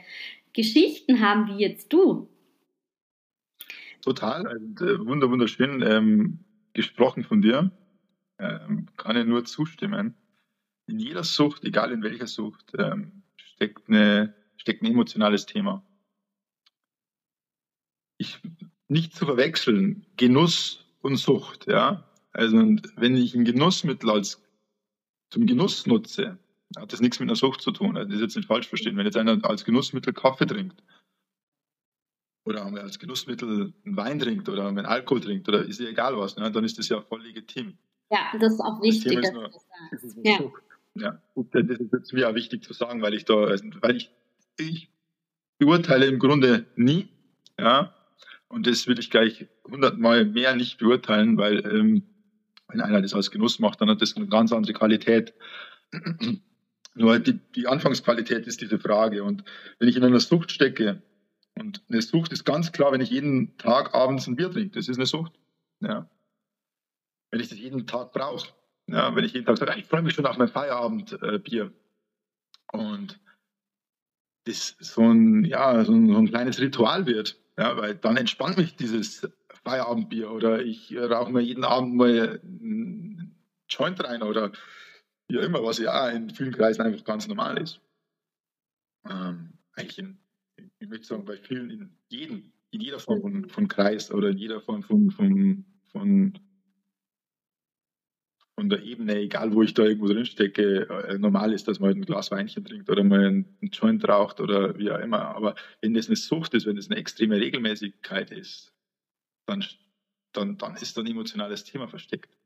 Geschichten haben wie jetzt du. Total, also, äh, wunderschön ähm, gesprochen von dir. Ähm, kann ich nur zustimmen. in jeder Sucht, egal in welcher Sucht, ähm, steckt, eine, steckt ein emotionales Thema. Ich, nicht zu verwechseln, Genuss und Sucht, ja. Also, wenn ich ein Genussmittel als zum Genuss nutze, hat das nichts mit einer Sucht zu tun. Also das ist jetzt nicht falsch verstehen. Wenn jetzt einer als Genussmittel Kaffee trinkt oder als Genussmittel einen Wein trinkt oder einen Alkohol trinkt oder ist ja egal was, ne, dann ist das ja voll legitim. Ja, das ist auch wichtig, das dass du das sagst. Ja. ja, das ist jetzt mir auch wichtig zu sagen, weil ich da, also, weil ich, ich beurteile im Grunde nie, ja, und das will ich gleich hundertmal mehr nicht beurteilen, weil ähm, wenn einer das als Genuss macht, dann hat das eine ganz andere Qualität. Nur die, die Anfangsqualität ist diese Frage. Und wenn ich in einer Sucht stecke, und eine Sucht ist ganz klar, wenn ich jeden Tag abends ein Bier trinke, das ist eine Sucht. Ja. Wenn ich das jeden Tag brauche, ja, wenn ich jeden Tag sage, ich freue mich schon auf mein Feierabendbier. Äh, und das so ein, ja, so ein, so ein kleines Ritual wird, ja, weil dann entspannt mich dieses Feierabendbier oder ich rauche mir jeden Abend mal einen Joint rein oder wie immer, was ja in vielen Kreisen einfach ganz normal ist. Ähm, eigentlich in, ich möchte sagen, bei vielen, in jedem, in jeder Form von, von Kreis oder in jeder Form von, von, von, von der Ebene, egal wo ich da irgendwo drin stecke, äh, normal ist, dass man ein Glas Weinchen trinkt oder mal einen Joint raucht oder wie auch immer. Aber wenn das eine Sucht ist, wenn das eine extreme Regelmäßigkeit ist, dann, dann, dann ist da ein emotionales Thema versteckt.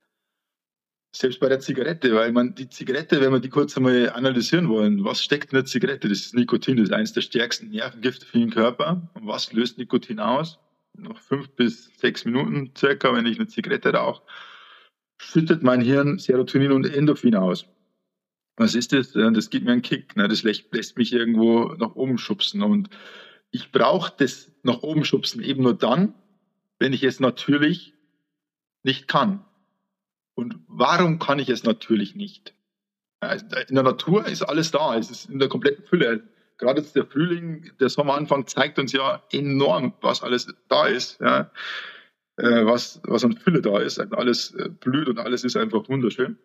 Selbst bei der Zigarette, weil man die Zigarette, wenn wir die kurz einmal analysieren wollen, was steckt in der Zigarette? Das ist Nikotin, das ist eines der stärksten Nervengifte für den Körper. Und was löst Nikotin aus? Noch fünf bis sechs Minuten circa, wenn ich eine Zigarette rauche, schüttet mein Hirn Serotonin und Endorphin aus. Was ist das? Das gibt mir einen Kick. Ne? Das lässt mich irgendwo nach oben schubsen. Und ich brauche das nach oben schubsen eben nur dann, wenn ich es natürlich nicht kann. Und warum kann ich es natürlich nicht? In der Natur ist alles da, es ist in der kompletten Fülle. Gerade jetzt der Frühling, der Sommeranfang zeigt uns ja enorm, was alles da ist, ja. Äh, was, was an Fülle da ist. Alles äh, blüht und alles ist einfach wunderschön.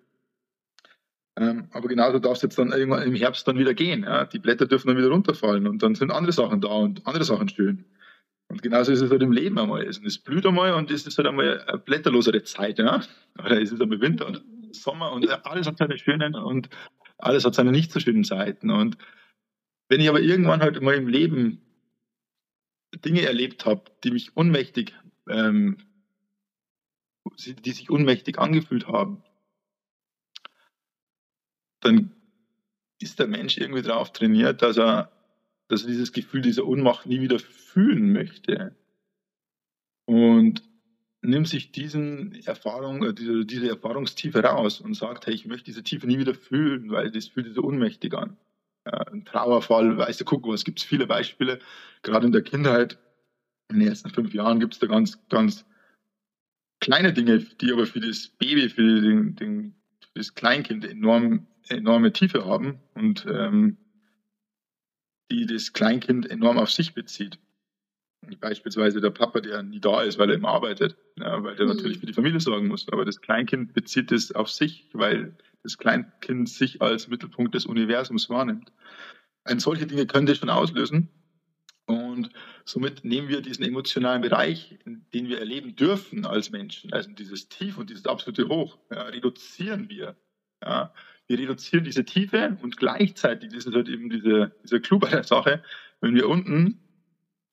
Ähm, aber genauso darf es jetzt dann irgendwann im Herbst dann wieder gehen. Ja. Die Blätter dürfen dann wieder runterfallen und dann sind andere Sachen da und andere Sachen schön. Und genauso ist es halt im Leben einmal. Es blüht einmal und es ist halt einmal eine blätterlosere Zeit, ja. Oder es ist einmal Winter und Sommer und alles hat seine schönen und alles hat seine nicht so schönen Zeiten. Und wenn ich aber irgendwann halt mal im Leben Dinge erlebt habe, die mich unmächtig, ähm, die sich unmächtig angefühlt haben, dann ist der Mensch irgendwie darauf trainiert, dass er dass er dieses Gefühl dieser Ohnmacht nie wieder fühlen möchte. Und nimmt sich diesen Erfahrung, äh, diese, diese Erfahrungstiefe raus und sagt, hey, ich möchte diese Tiefe nie wieder fühlen, weil das fühlt sich so unmächtig an. Ja, ein Trauerfall, weißt du, guck, es gibt viele Beispiele, gerade in der Kindheit, in den ersten fünf Jahren gibt es da ganz, ganz kleine Dinge, die aber für das Baby, für, den, den, für das Kleinkind enorm, enorme Tiefe haben und ähm, die das Kleinkind enorm auf sich bezieht. Beispielsweise der Papa, der nie da ist, weil er immer arbeitet, ja, weil der mhm. natürlich für die Familie sorgen muss. Aber das Kleinkind bezieht es auf sich, weil das Kleinkind sich als Mittelpunkt des Universums wahrnimmt. Und solche Dinge können das schon auslösen. Und somit nehmen wir diesen emotionalen Bereich, den wir erleben dürfen als Menschen, also dieses Tief und dieses absolute Hoch, ja, reduzieren wir. Ja, wir reduzieren diese Tiefe und gleichzeitig, das ist halt eben diese, dieser Clou bei der Sache, wenn wir unten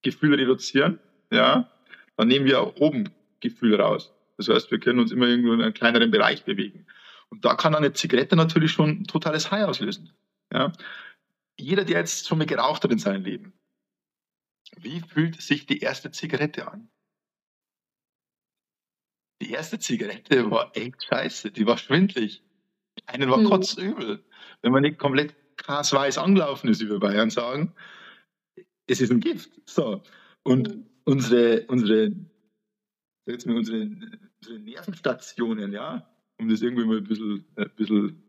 Gefühle reduzieren, ja, dann nehmen wir auch oben Gefühle raus. Das heißt, wir können uns immer irgendwo in einem kleineren Bereich bewegen. Und da kann eine Zigarette natürlich schon ein totales High auslösen. Ja. Jeder, der jetzt schon mal geraucht hat in seinem Leben, wie fühlt sich die erste Zigarette an? Die erste Zigarette war echt scheiße, die war schwindlig. Einen war hm. kotzübel. Wenn man nicht komplett krass angelaufen ist, wie wir Bayern sagen, es ist ein Gift. So. Und hm. unsere, unsere, jetzt mal unsere, unsere Nervenstationen, ja, um das irgendwie mal ein bisschen, ein bisschen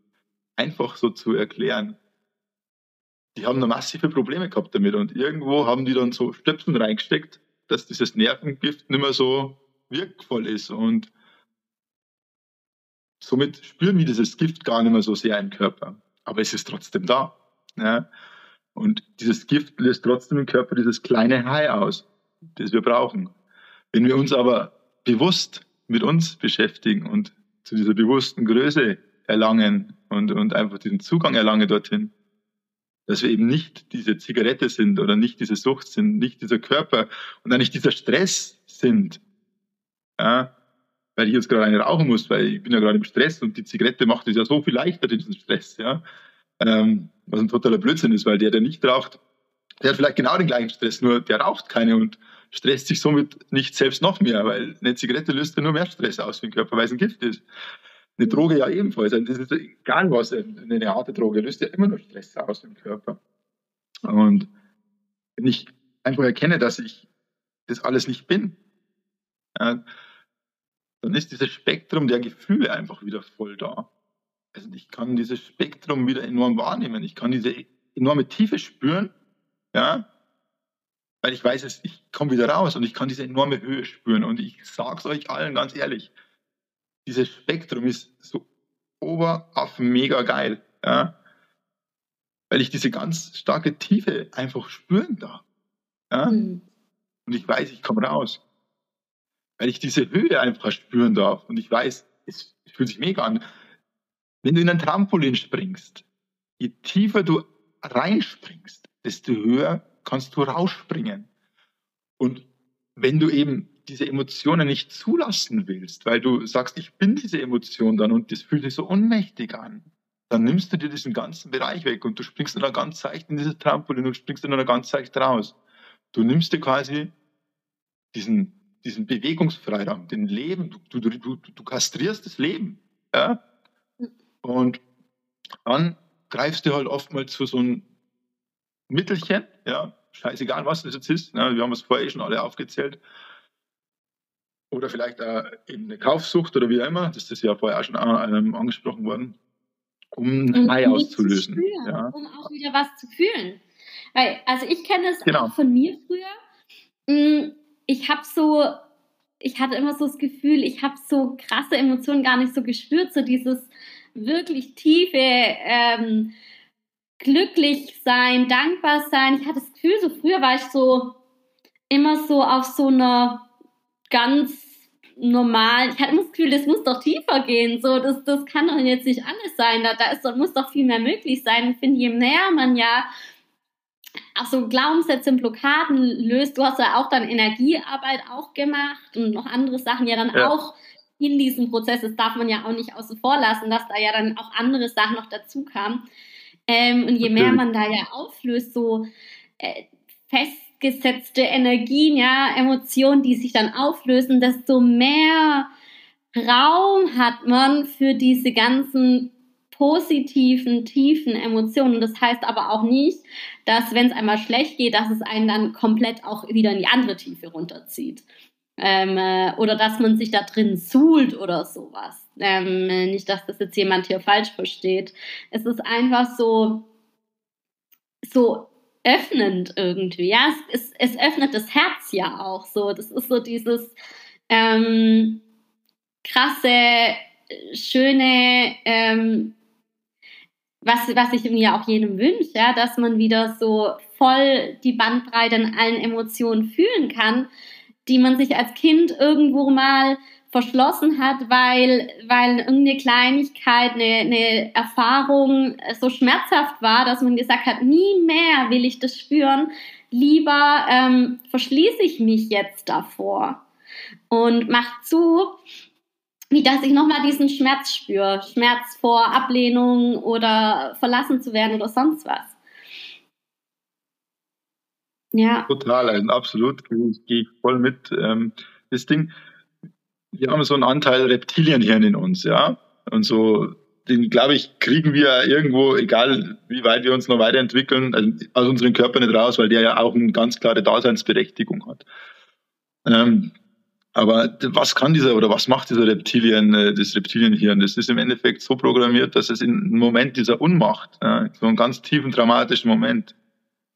einfach so zu erklären, die haben da massive Probleme gehabt damit und irgendwo haben die dann so Stöpseln reingesteckt, dass dieses Nervengift nicht mehr so wirkvoll ist und somit spüren wir dieses Gift gar nicht mehr so sehr im Körper. aber es ist trotzdem da. Ja? Und dieses Gift löst trotzdem im Körper dieses kleine High aus, das wir brauchen. Wenn wir uns aber bewusst mit uns beschäftigen und zu dieser bewussten Größe erlangen und, und einfach diesen Zugang erlangen dorthin, dass wir eben nicht diese Zigarette sind oder nicht diese Sucht sind, nicht dieser Körper und auch nicht dieser Stress sind. Ja, weil ich jetzt gerade eine rauchen muss, weil ich bin ja gerade im Stress und die Zigarette macht es ja so viel leichter, diesen Stress, ja. Ähm, was ein totaler Blödsinn ist, weil der, der nicht raucht, der hat vielleicht genau den gleichen Stress, nur der raucht keine und stresst sich somit nicht selbst noch mehr, weil eine Zigarette löst ja nur mehr Stress aus für den Körper, weil es ein Gift ist. Eine Droge ja ebenfalls. Also das ist egal was, eine harte Droge löst ja immer nur Stress aus im Körper. Und wenn ich einfach erkenne, dass ich das alles nicht bin, ja, dann ist dieses Spektrum der Gefühle einfach wieder voll da. Also ich kann dieses Spektrum wieder enorm wahrnehmen. Ich kann diese enorme Tiefe spüren, ja, weil ich weiß, ich komme wieder raus und ich kann diese enorme Höhe spüren. Und ich sage es euch allen ganz ehrlich, dieses Spektrum ist so oberaffen mega geil. Ja? Weil ich diese ganz starke Tiefe einfach spüren darf. Ja? Mhm. Und ich weiß, ich komme raus. Weil ich diese Höhe einfach spüren darf. Und ich weiß, es fühlt sich mega an. Wenn du in ein Trampolin springst, je tiefer du reinspringst, desto höher kannst du rausspringen. Und wenn du eben diese Emotionen nicht zulassen willst, weil du sagst, ich bin diese Emotion dann und das fühlt sich so ohnmächtig an, dann nimmst du dir diesen ganzen Bereich weg und du springst dann ganz seicht in dieses Trampolin und springst dann ganz seicht raus. Du nimmst dir quasi diesen, diesen Bewegungsfreiraum, den Leben, du, du, du, du kastrierst das Leben. Ja? Und dann greifst du halt oftmals zu so einem Mittelchen, ja, scheißegal was das jetzt ist, ne? wir haben es vorher schon alle aufgezählt, oder vielleicht auch eben eine Kaufsucht oder wie auch immer, das ist ja vorher auch schon ähm, angesprochen worden, um ein High auszulösen. Spüren, ja. Um auch wieder was zu fühlen. Weil, also ich kenne es genau. auch von mir früher. Ich habe so, ich hatte immer so das Gefühl, ich habe so krasse Emotionen gar nicht so gespürt, so dieses wirklich tiefe ähm, glücklich sein, dankbar sein. Ich hatte das Gefühl, so früher war ich so immer so auf so einer ganz normal. Ich hatte das Gefühl, das muss doch tiefer gehen. So, das, das kann doch jetzt nicht alles sein. Da, da ist, da muss doch viel mehr möglich sein. Ich finde, je näher man ja auch so Glaubenssätze und Blockaden löst, du hast ja auch dann Energiearbeit auch gemacht und noch andere Sachen ja dann ja. auch in diesem Prozess. Das darf man ja auch nicht außen vor lassen, dass da ja dann auch andere Sachen noch dazu kamen. Ähm, und je mehr man da ja auflöst, so äh, fest festgesetzte Energien, ja, Emotionen, die sich dann auflösen, desto mehr Raum hat man für diese ganzen positiven, tiefen Emotionen. Das heißt aber auch nicht, dass wenn es einmal schlecht geht, dass es einen dann komplett auch wieder in die andere Tiefe runterzieht. Ähm, äh, oder dass man sich da drin suhlt oder sowas. Ähm, nicht, dass das jetzt jemand hier falsch versteht. Es ist einfach so, so öffnend irgendwie. Ja, es, es, es öffnet das Herz ja auch so. Das ist so dieses ähm, krasse, schöne, ähm, was, was ich mir auch jedem wünsche, ja, dass man wieder so voll die Bandbreite an allen Emotionen fühlen kann, die man sich als Kind irgendwo mal verschlossen hat, weil, weil irgendeine Kleinigkeit, eine, eine Erfahrung so schmerzhaft war, dass man gesagt hat, nie mehr will ich das spüren, lieber ähm, verschließe ich mich jetzt davor und mach zu, wie dass ich nochmal diesen Schmerz spüre. Schmerz vor Ablehnung oder verlassen zu werden oder sonst was. Ja. Total, also absolut, gehe ich voll mit. Ähm, das Ding, wir haben so einen Anteil Reptilienhirn in uns, ja. Und so, den glaube ich, kriegen wir irgendwo, egal wie weit wir uns noch weiterentwickeln, also aus unserem Körper nicht raus, weil der ja auch eine ganz klare Daseinsberechtigung hat. Ähm, aber was kann dieser oder was macht dieser Reptilien, äh, das Reptilienhirn? Das ist im Endeffekt so programmiert, dass es im Moment dieser Unmacht, äh, so einen ganz tiefen, dramatischen Moment,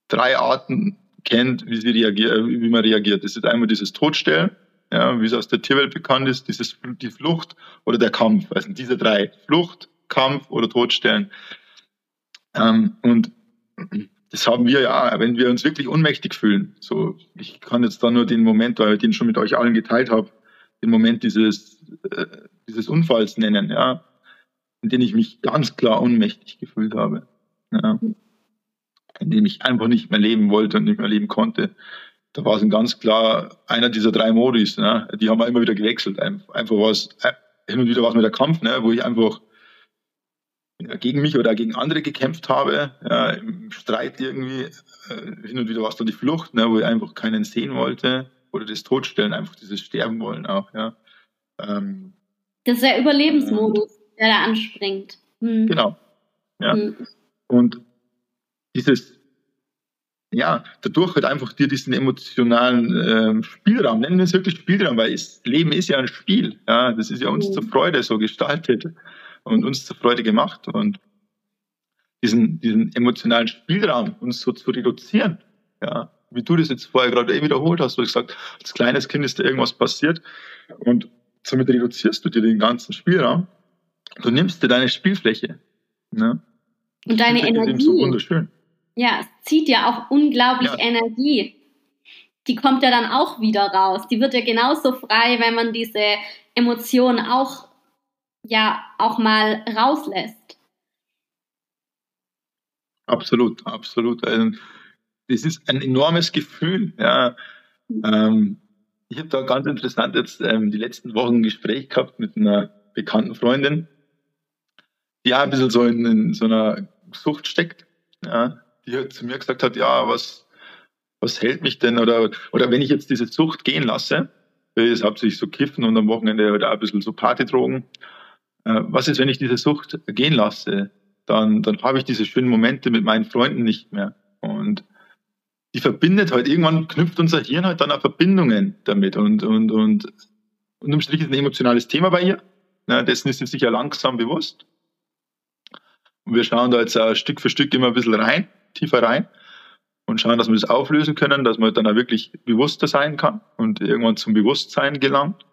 drei Arten kennt, wie, sie reagiert, wie man reagiert. Das ist einmal dieses Todstellen, ja, wie es aus der Tierwelt bekannt ist, dieses, die Flucht oder der Kampf. Also diese drei, Flucht, Kampf oder Todstellen. Ähm, und das haben wir ja, wenn wir uns wirklich ohnmächtig fühlen. So, ich kann jetzt da nur den Moment, weil ich den schon mit euch allen geteilt habe, den Moment dieses, äh, dieses Unfalls nennen, ja, in dem ich mich ganz klar ohnmächtig gefühlt habe. Ja, in dem ich einfach nicht mehr leben wollte und nicht mehr leben konnte. Da war es ganz klar einer dieser drei Modis, ne? die haben wir immer wieder gewechselt. Einfach war es, äh, hin und wieder war es mit der Kampf, ne? wo ich einfach gegen mich oder gegen andere gekämpft habe, ja, im Streit irgendwie. Äh, hin und wieder war es dann die Flucht, ne, wo ich einfach keinen sehen wollte. Oder das Todstellen, einfach dieses Sterben wollen auch. Ja. Ähm, das ist der Überlebensmodus, der da anspringt. Hm. Genau. Ja. Hm. Und dieses, ja, dadurch halt einfach dir diesen emotionalen äh, Spielraum, nennen wir es wirklich Spielraum, weil das Leben ist ja ein Spiel. Ja, das ist ja uns hm. zur Freude so gestaltet und uns zur Freude gemacht. Und diesen, diesen emotionalen Spielraum uns so zu reduzieren, ja, wie du das jetzt vorher gerade eh wiederholt hast, wo du gesagt, als kleines Kind ist da irgendwas passiert und somit reduzierst du dir den ganzen Spielraum. Du nimmst dir deine Spielfläche. Ne? Und deine Energie. So wunderschön. Ja, es zieht ja auch unglaublich ja. Energie. Die kommt ja dann auch wieder raus. Die wird ja genauso frei, wenn man diese Emotionen auch ja auch mal rauslässt. Absolut, absolut. Also, das ist ein enormes Gefühl. Ja. Ähm, ich habe da ganz interessant jetzt ähm, die letzten Wochen ein Gespräch gehabt mit einer bekannten Freundin, die auch ein bisschen so in, in so einer Sucht steckt. Ja, die hat zu mir gesagt hat, ja, was, was hält mich denn? Oder, oder wenn ich jetzt diese Sucht gehen lasse, ist hauptsächlich so Kiffen und am Wochenende halt ein bisschen so Partydrogen, was ist, wenn ich diese Sucht gehen lasse? Dann, dann habe ich diese schönen Momente mit meinen Freunden nicht mehr. Und die verbindet halt, irgendwann knüpft unser Hirn halt dann auch Verbindungen damit. Und, und, und unterm Strich ist ein emotionales Thema bei ihr. Ja, dessen ist sie sich ja langsam bewusst. Und wir schauen da jetzt uh, Stück für Stück immer ein bisschen rein, tiefer rein und schauen, dass wir das auflösen können, dass man dann auch wirklich bewusster sein kann und irgendwann zum Bewusstsein gelangt.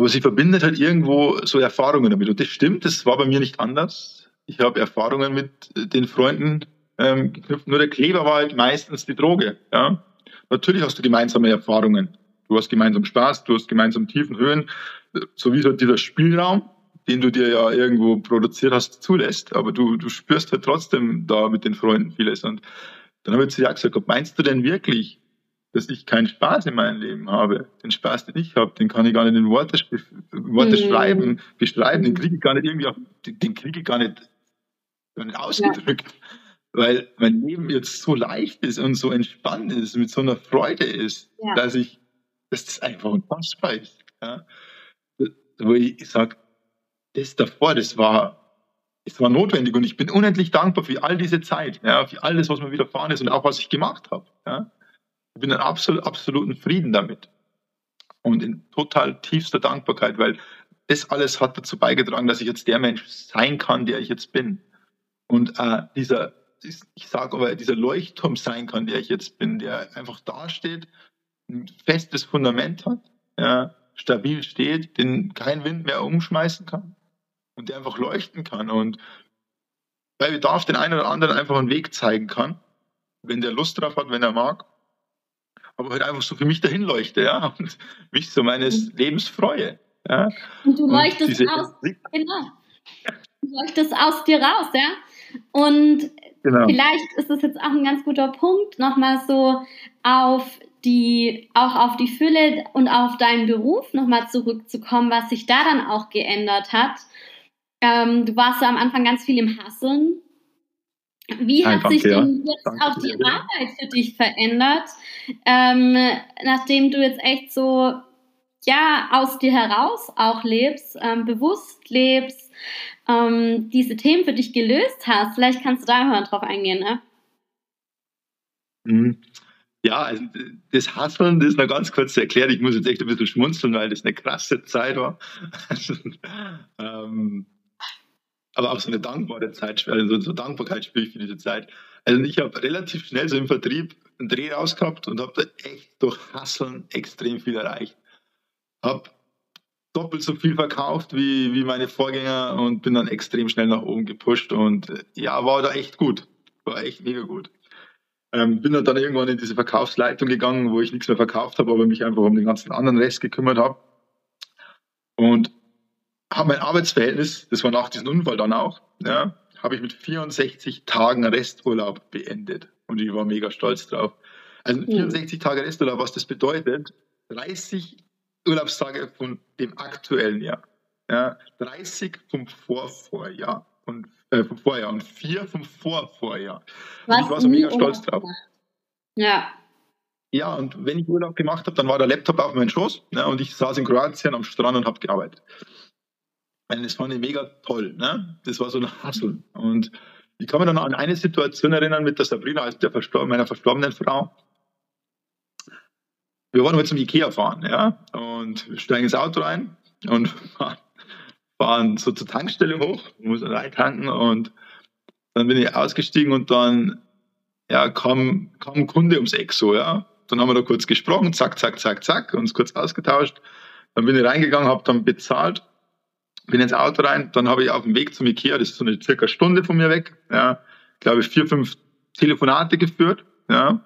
Aber sie verbindet halt irgendwo so Erfahrungen damit. Und das stimmt, das war bei mir nicht anders. Ich habe Erfahrungen mit den Freunden ähm, geknüpft. Nur der Kleber war halt meistens die Droge. Ja? Natürlich hast du gemeinsame Erfahrungen. Du hast gemeinsam Spaß, du hast gemeinsam tiefen Höhen, so wie so dieser Spielraum, den du dir ja irgendwo produziert hast, zulässt. Aber du, du spürst halt trotzdem da mit den Freunden vieles. Und dann habe ich zu ihr gesagt, meinst du denn wirklich, dass ich keinen Spaß in meinem Leben habe. Den Spaß, den ich habe, den kann ich gar nicht in Worte, Worte mhm. schreiben, beschreiben, den kriege ich gar nicht irgendwie, auf, den kriege ich gar nicht, gar nicht ausgedrückt. Ja. Weil mein Leben jetzt so leicht ist und so entspannt ist, mit so einer Freude ist, ja. dass ich, dass das einfach unfassbar ist. Ja? Wo ich sage, das davor, das war, es war notwendig und ich bin unendlich dankbar für all diese Zeit, ja, für alles, was mir widerfahren ist und auch was ich gemacht habe. Ja. Bin in absolut, absoluten Frieden damit und in total tiefster Dankbarkeit, weil das alles hat dazu beigetragen, dass ich jetzt der Mensch sein kann, der ich jetzt bin. Und äh, dieser, ich sage aber, dieser Leuchtturm sein kann, der ich jetzt bin, der einfach dasteht, ein festes Fundament hat, ja, stabil steht, den kein Wind mehr umschmeißen kann und der einfach leuchten kann und bei Bedarf den einen oder anderen einfach einen Weg zeigen kann, wenn der Lust drauf hat, wenn er mag aber halt einfach so für mich dahin leuchte, ja, und mich so meines mhm. Lebens freue. Ja. Und du leuchtest und aus, genau. Du leuchtest aus dir raus, ja. Und genau. vielleicht ist das jetzt auch ein ganz guter Punkt, nochmal so auf die, auch auf die Fülle und auf deinen Beruf nochmal zurückzukommen, was sich da dann auch geändert hat. Ähm, du warst ja am Anfang ganz viel im Hasseln wie hat Einfach, sich denn jetzt Danke auch die Arbeit für dich verändert, ähm, nachdem du jetzt echt so ja aus dir heraus auch lebst, ähm, bewusst lebst, ähm, diese Themen für dich gelöst hast? Vielleicht kannst du da mal drauf eingehen, ne? Mhm. Ja, also das Hasseln, das ist noch ganz kurz erklärt. Ich muss jetzt echt ein bisschen schmunzeln, weil das eine krasse Zeit war. ähm, aber auch so eine dankbare Zeit, also so Dankbarkeit spüre ich für diese Zeit. Also ich habe relativ schnell so im Vertrieb einen Dreh rausgehabt und habe da echt durch Hasseln extrem viel erreicht. Habe doppelt so viel verkauft wie, wie meine Vorgänger und bin dann extrem schnell nach oben gepusht und äh, ja, war da echt gut. War echt mega gut. Ähm, bin dann, dann irgendwann in diese Verkaufsleitung gegangen, wo ich nichts mehr verkauft habe, aber mich einfach um den ganzen anderen Rest gekümmert habe. Und habe mein Arbeitsverhältnis, das war nach diesem Unfall dann auch, ja, habe ich mit 64 Tagen Resturlaub beendet. Und ich war mega stolz drauf. Also 64 mhm. Tage Resturlaub, was das bedeutet, 30 Urlaubstage von dem aktuellen Jahr. Ja, 30 vom Vorvorjahr und äh, vom Vorjahr und 4 vom Vorvorjahr. Und ich war so mega stolz drauf. Ja. Ja, und wenn ich Urlaub gemacht habe, dann war der Laptop auf meinem Schoß ne, und ich saß in Kroatien am Strand und habe gearbeitet. Das fand ich mega toll. Ne? Das war so ein Hassel. Und ich kann mich dann an eine Situation erinnern mit der Sabrina, als der Verstor meiner verstorbenen Frau. Wir wollen heute zum Ikea fahren, ja, und steigen ins Auto rein und fahren, fahren so zur Tankstelle hoch, muss rein tanken und dann bin ich ausgestiegen und dann ja, kam, kam ein Kunde ums Eck so, ja. Dann haben wir da kurz gesprochen, zack, zack, zack, zack, uns kurz ausgetauscht. Dann bin ich reingegangen, habe dann bezahlt bin ins Auto rein, dann habe ich auf dem Weg zum Ikea, das ist so eine circa Stunde von mir weg, ja, glaube ich, vier, fünf Telefonate geführt, ja.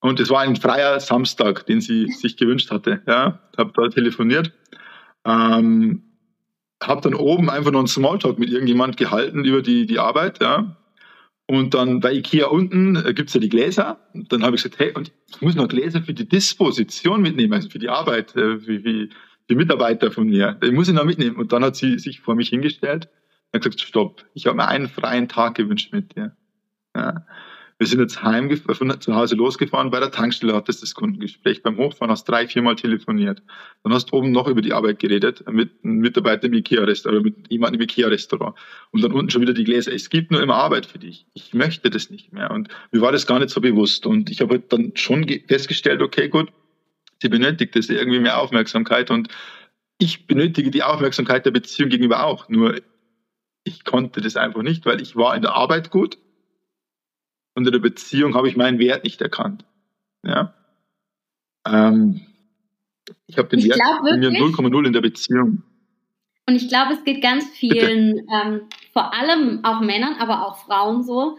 Und es war ein freier Samstag, den sie sich gewünscht hatte, ja. Habe da telefoniert, ähm, habe dann oben einfach noch einen Smalltalk mit irgendjemand gehalten über die, die Arbeit, ja. Und dann bei Ikea unten äh, gibt's ja die Gläser. Und dann habe ich gesagt, hey, und ich muss noch Gläser für die Disposition mitnehmen, also für die Arbeit, äh, wie, wie, die Mitarbeiter von mir, den muss ich noch mitnehmen. Und dann hat sie sich vor mich hingestellt und gesagt, stopp, ich habe mir einen freien Tag gewünscht mit dir. Ja. Wir sind jetzt heim von zu Hause losgefahren, bei der Tankstelle hattest das Kundengespräch. Beim Hochfahren hast drei, viermal telefoniert. Dann hast du oben noch über die Arbeit geredet, mit einem Mitarbeiter im Ikea-Restaurant, mit jemandem im Ikea-Restaurant. Und dann unten schon wieder die Gläser. Es gibt nur immer Arbeit für dich. Ich möchte das nicht mehr. Und mir war das gar nicht so bewusst. Und ich habe halt dann schon festgestellt, okay, gut, sie benötigt es irgendwie mehr Aufmerksamkeit und ich benötige die Aufmerksamkeit der Beziehung gegenüber auch. Nur ich konnte das einfach nicht, weil ich war in der Arbeit gut und in der Beziehung habe ich meinen Wert nicht erkannt. Ja. Ähm, ich habe den ich Wert von mir 0,0 in der Beziehung. Und ich glaube, es geht ganz vielen, ähm, vor allem auch Männern, aber auch Frauen so,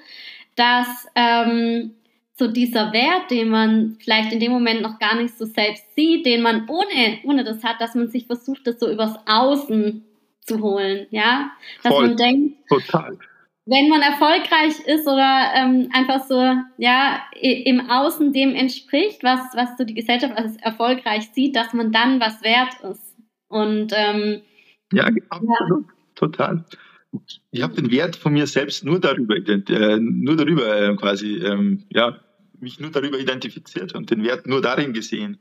dass ähm, so dieser Wert, den man vielleicht in dem Moment noch gar nicht so selbst sieht, den man ohne, ohne das hat, dass man sich versucht, das so übers Außen zu holen, ja, dass Voll. man denkt, total. Wenn man erfolgreich ist oder ähm, einfach so, ja, im Außen dem entspricht, was, was so die Gesellschaft als erfolgreich sieht, dass man dann was wert ist. Und ähm, ja, absolut, ja. total ich habe den Wert von mir selbst nur darüber, äh, nur darüber äh, quasi, ähm, ja, mich nur darüber identifiziert und den Wert nur darin gesehen.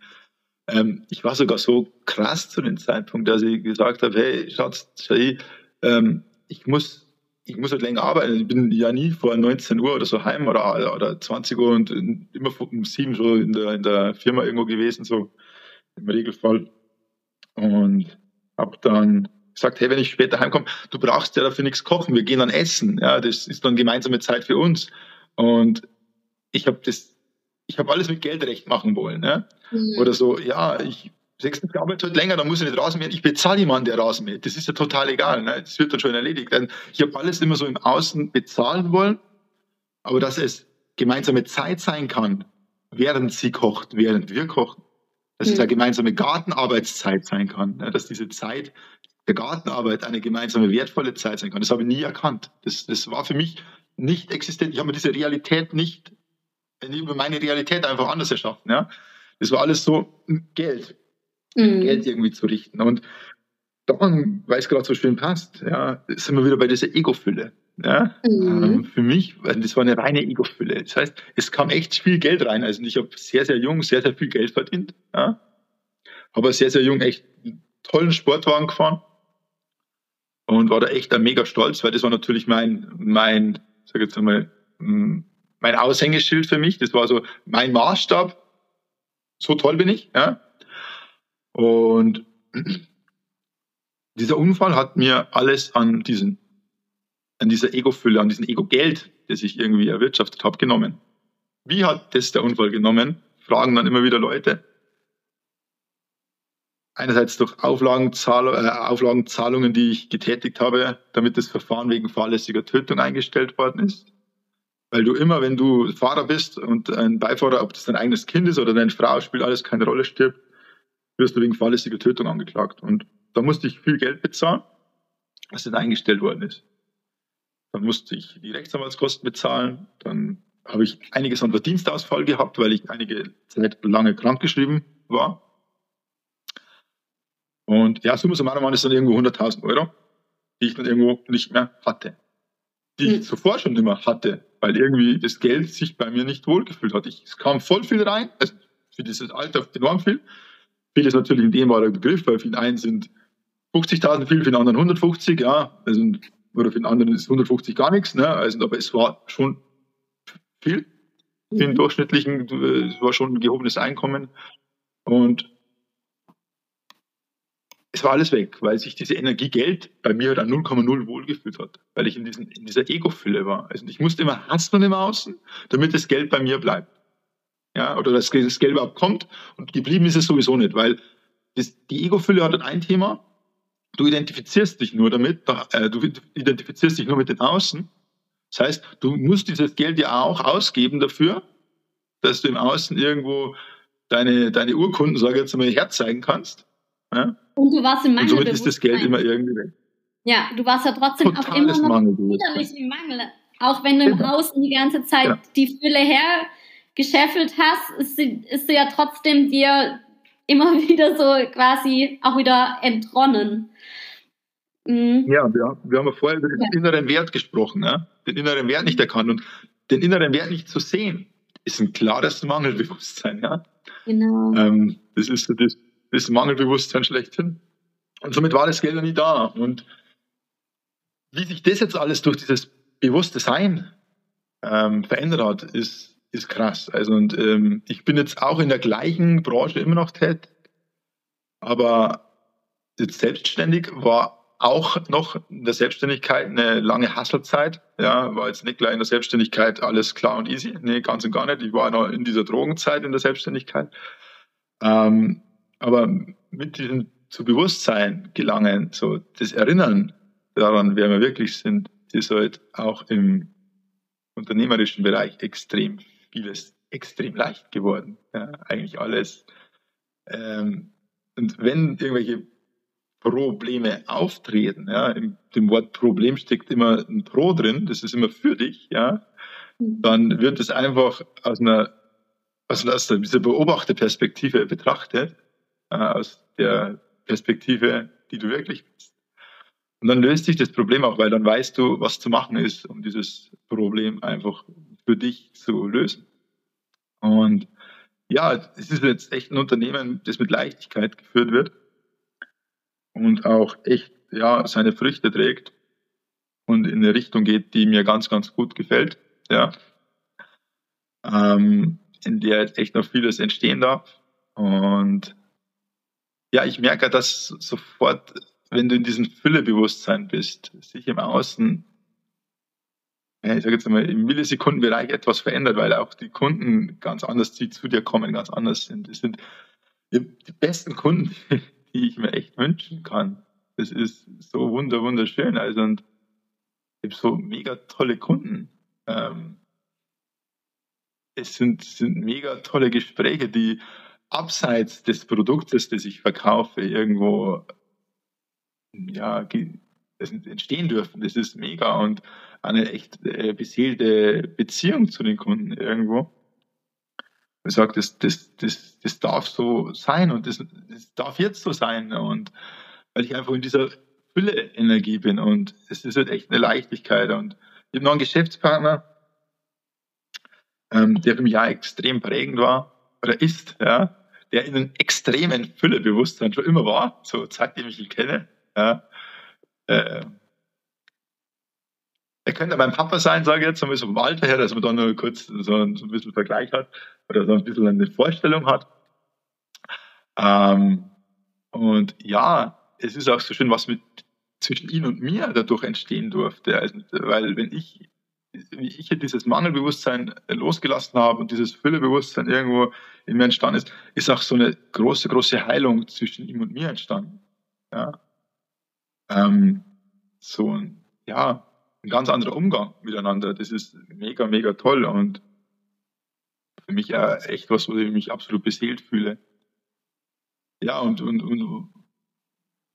Ähm, ich war sogar so krass zu dem Zeitpunkt, dass ich gesagt habe, hey, Schatz, Jay, ähm, ich muss ich muss halt länger arbeiten. Ich bin ja nie vor 19 Uhr oder so heim oder, oder 20 Uhr und immer um sieben so in der, in der Firma irgendwo gewesen, so im Regelfall. Und habe dann gesagt, hey, wenn ich später heimkomme, du brauchst ja dafür nichts kochen, wir gehen dann essen. Ja, das ist dann gemeinsame Zeit für uns. Und ich habe das, ich habe alles mit Geldrecht machen wollen. Ne? Mhm. Oder so, ja, ich sechs Tage arbeite heute länger, dann muss ich nicht Rasenmähen. Ich bezahle jemanden, der Rasenmäht. Das ist ja total egal. Ne? Das wird dann schon erledigt. Ich habe alles immer so im Außen bezahlen wollen, aber dass es gemeinsame Zeit sein kann, während sie kocht, während wir kochen. Dass mhm. es eine gemeinsame Gartenarbeitszeit sein kann. Ne? Dass diese Zeit der Gartenarbeit eine gemeinsame wertvolle Zeit sein kann. Das habe ich nie erkannt. Das, das war für mich nicht existent. Ich habe mir diese Realität nicht, über meine Realität einfach anders erschaffen. Ja? Das war alles so Geld. Mhm. Geld irgendwie zu richten. Und dann, weil es gerade so schön passt, ja, sind wir wieder bei dieser Ego-Fülle. Ja? Mhm. Ähm, für mich, das war eine reine Ego-Fülle. Das heißt, es kam echt viel Geld rein. Also ich habe sehr, sehr jung sehr, sehr viel Geld verdient. Ja? Habe sehr, sehr jung echt einen tollen Sportwagen gefahren und war da echt mega stolz, weil das war natürlich mein, mein sag jetzt einmal, hm, mein Aushängeschild für mich. Das war so mein Maßstab. So toll bin ich. Ja? Und dieser Unfall hat mir alles an diesen, an dieser Ego-Fülle, an diesem Ego-Geld, das ich irgendwie erwirtschaftet habe, genommen. Wie hat das der Unfall genommen? Fragen dann immer wieder Leute. einerseits durch Auflagenzahl, äh, Auflagenzahlungen, die ich getätigt habe, damit das Verfahren wegen fahrlässiger Tötung eingestellt worden ist. Weil du immer, wenn du Fahrer bist und ein Beifahrer, ob das dein eigenes Kind ist oder deine Frau, spielt alles keine Rolle, stirbt, wirst du wegen fahrlässiger Tötung angeklagt. Und da musste ich viel Geld bezahlen, was dann eingestellt worden ist. Dann musste ich die Rechtsanwaltskosten bezahlen. Dann habe ich einiges an Verdienstausfall gehabt, weil ich einige Zeit lange krankgeschrieben war. Und ja, summa summarum waren es dann irgendwo 100.000 Euro, die ich dann irgendwo nicht mehr hatte. Die ich hm. zuvor schon immer hatte, weil irgendwie das Geld sich bei mir nicht wohlgefühlt hat. Ich, es kam voll viel rein, also für dieses Alter enorm viel. Viel ist natürlich ein dehnbarer Begriff, weil für den einen sind 50.000 viel, für den anderen 150, ja, also, oder für den anderen ist 150 gar nichts, ne, also, aber es war schon viel. Für den mhm. durchschnittlichen, äh, es war schon ein gehobenes Einkommen. Und es war alles weg, weil sich diese Energie Geld bei mir halt an 0,0 wohlgefühlt hat, weil ich in, diesen, in dieser Ego-Fülle war. Also ich musste immer hasseln im Außen, damit das Geld bei mir bleibt. Ja, oder dass das Geld überhaupt kommt und geblieben ist es sowieso nicht, weil das, die Ego-Fülle hat ein Thema, du identifizierst dich nur damit, äh, du identifizierst dich nur mit den Außen. Das heißt, du musst dieses Geld ja auch ausgeben dafür, dass du im Außen irgendwo deine, deine Urkunden, sage ich jetzt mal, herzeigen kannst. Ja? Und du warst im Mangel. Und somit ist das Geld immer irgendwie weg. Ja, du warst ja trotzdem Totales auch immer noch widerlich im Mangel. Auch wenn du im genau. Außen die ganze Zeit ja. die Fülle hergeschäffelt hast, ist sie, ist sie ja trotzdem dir immer wieder so quasi auch wieder entronnen. Mhm. Ja, wir, wir haben ja vorher über den ja. inneren Wert gesprochen, ne? den inneren Wert nicht erkannt. Und den inneren Wert nicht zu sehen, ist ein klares Mangelbewusstsein. Ja? Genau. Ähm, das ist das das Mangelbewusstsein schlechthin. Und somit war das Geld ja nie da. Und wie sich das jetzt alles durch dieses bewusste Sein ähm, verändert hat, ist, ist krass. Also und ähm, ich bin jetzt auch in der gleichen Branche immer noch tätig, aber jetzt selbstständig war auch noch in der Selbstständigkeit eine lange Hasselzeit. Ja, war jetzt nicht gleich in der Selbstständigkeit alles klar und easy. Nee, ganz und gar nicht. Ich war noch in dieser Drogenzeit in der Selbstständigkeit. Ähm, aber mit diesem zu Bewusstsein gelangen, so das Erinnern daran, wer wir wirklich sind, ist halt auch im unternehmerischen Bereich extrem vieles extrem leicht geworden. Ja, eigentlich alles. Ähm, und wenn irgendwelche Probleme auftreten, ja, in dem Wort Problem steckt immer ein Pro drin, das ist immer für dich, ja, mhm. dann wird es einfach aus einer, aus dieser Beobachterperspektive betrachtet äh, aus der Perspektive, die du wirklich bist. Und dann löst sich das Problem auch, weil dann weißt du, was zu machen ist, um dieses Problem einfach für dich zu lösen. Und ja, es ist jetzt echt ein Unternehmen, das mit Leichtigkeit geführt wird und auch echt ja seine Früchte trägt und in eine Richtung geht, die mir ganz, ganz gut gefällt. Ja, ähm, in der jetzt echt noch vieles entstehen darf. Und ja, ich merke, dass sofort, wenn du in diesem Füllebewusstsein bist, sich im Außen, ich sage jetzt mal, im Millisekundenbereich etwas verändert, weil auch die Kunden ganz anders, die zu dir kommen, ganz anders sind. Das sind die, die besten Kunden, die ich mir echt wünschen kann. Das ist so wunder, wunderschön. Also, und ich habe so mega tolle Kunden. Ähm, es sind, sind mega tolle Gespräche, die abseits des Produktes, das ich verkaufe, irgendwo ja, entstehen dürfen. Das ist mega und eine echt äh, beseelte Beziehung zu den Kunden irgendwo. Ich sage, das, das, das, das darf so sein und das, das darf jetzt so sein. Und weil ich einfach in dieser Fülle-Energie bin und es ist halt echt eine Leichtigkeit. Und ich habe noch einen Geschäftspartner, ähm, der für mich ja extrem prägend war oder ist, ja, der in einem extremen Füllebewusstsein schon immer war, so seitdem ich ihn kenne. Ja. Äh, er könnte mein Papa sein, sage ich jetzt, so ein bisschen vom Alter her, dass man da nur kurz so ein, so ein bisschen Vergleich hat oder so ein bisschen eine Vorstellung hat. Ähm, und ja, es ist auch so schön, was mit zwischen ihm und mir dadurch entstehen durfte. Also, weil wenn ich wie ich dieses Mangelbewusstsein losgelassen habe und dieses Füllebewusstsein irgendwo in mir entstanden ist, ist auch so eine große, große Heilung zwischen ihm und mir entstanden. Ja. Ähm, so ein, ja, ein ganz anderer Umgang miteinander. Das ist mega, mega toll und für mich ja echt was, wo ich mich absolut beseelt fühle. Ja, und, und, und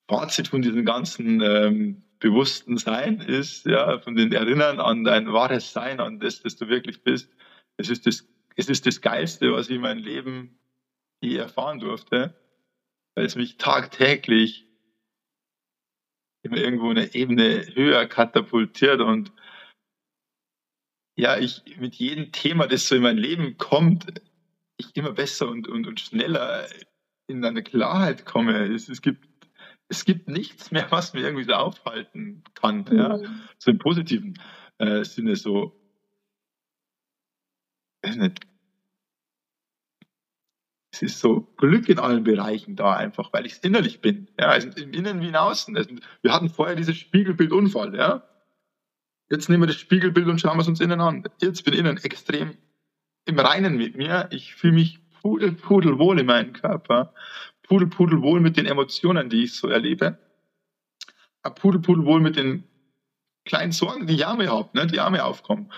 Fazit von diesem ganzen ähm, bewussten Sein ist, ja, von den Erinnern an dein wahres Sein, an das, das du wirklich bist. Es ist das, es ist das Geilste, was ich in meinem Leben je erfahren durfte, weil es mich tagtäglich immer irgendwo eine Ebene höher katapultiert und ja, ich mit jedem Thema, das so in mein Leben kommt, ich immer besser und, und, und schneller in eine Klarheit komme. Es, es, gibt, es gibt nichts mehr, was mir irgendwie so aufhalten kann. Mhm. Ja? So im positiven äh, Sinne so. Es ist so Glück in allen Bereichen da einfach, weil ich es innerlich bin. Ja, also im Innen wie im Außen. Also wir hatten vorher dieses Spiegelbildunfall, ja. Jetzt nehmen wir das Spiegelbild und schauen wir es uns innen an. Jetzt bin ich innen extrem im Reinen mit mir. Ich fühle mich pudel, pudelwohl in meinem Körper. Pudel, pudelwohl mit den Emotionen, die ich so erlebe. Pudel, pudelwohl mit den kleinen Sorgen, die ich auch habe, ne, die auch mir aufkommen.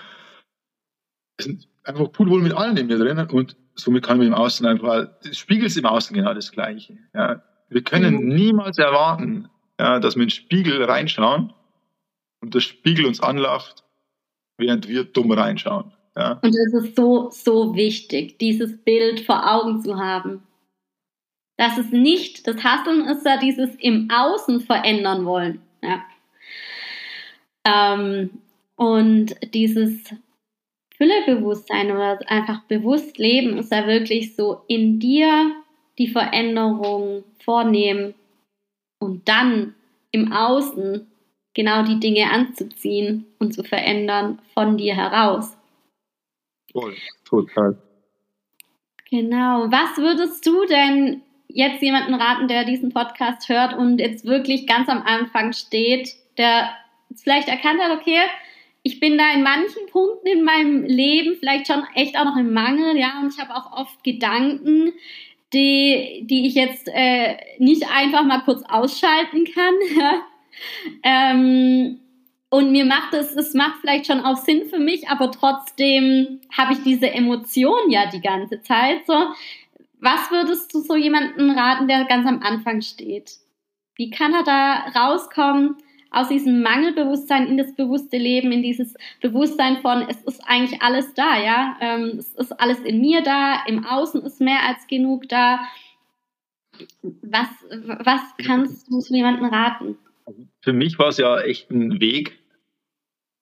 Es sind einfach pudelwohl mit allen in mir drin und somit kann man im Außen einfach, das spiegelt im Außen genau das Gleiche. Ja. Wir können mhm. niemals erwarten, ja, dass wir in den Spiegel reinschauen und der Spiegel uns anlacht, während wir dumm reinschauen. Ja. Und es ist so, so wichtig, dieses Bild vor Augen zu haben. Das ist nicht, das Hasseln ist ja dieses im Außen verändern wollen. Ja. Ähm, und dieses Füllebewusstsein oder einfach bewusst leben ist ja wirklich so in dir die Veränderung vornehmen und dann im Außen genau die Dinge anzuziehen und zu verändern von dir heraus. Voll, total. Genau. Was würdest du denn jetzt jemanden raten, der diesen Podcast hört und jetzt wirklich ganz am Anfang steht, der vielleicht erkannt hat, okay, ich bin da in manchen Punkten in meinem Leben vielleicht schon echt auch noch im Mangel, ja, und ich habe auch oft Gedanken, die, die ich jetzt äh, nicht einfach mal kurz ausschalten kann. Ähm, und mir macht es, es macht vielleicht schon auch Sinn für mich, aber trotzdem habe ich diese Emotion ja die ganze Zeit. So, was würdest du so jemanden raten, der ganz am Anfang steht? Wie kann er da rauskommen aus diesem Mangelbewusstsein in das bewusste Leben, in dieses Bewusstsein von, es ist eigentlich alles da, ja? Ähm, es ist alles in mir da, im Außen ist mehr als genug da. Was, was kannst du so jemanden raten? Für mich war es ja echt ein Weg,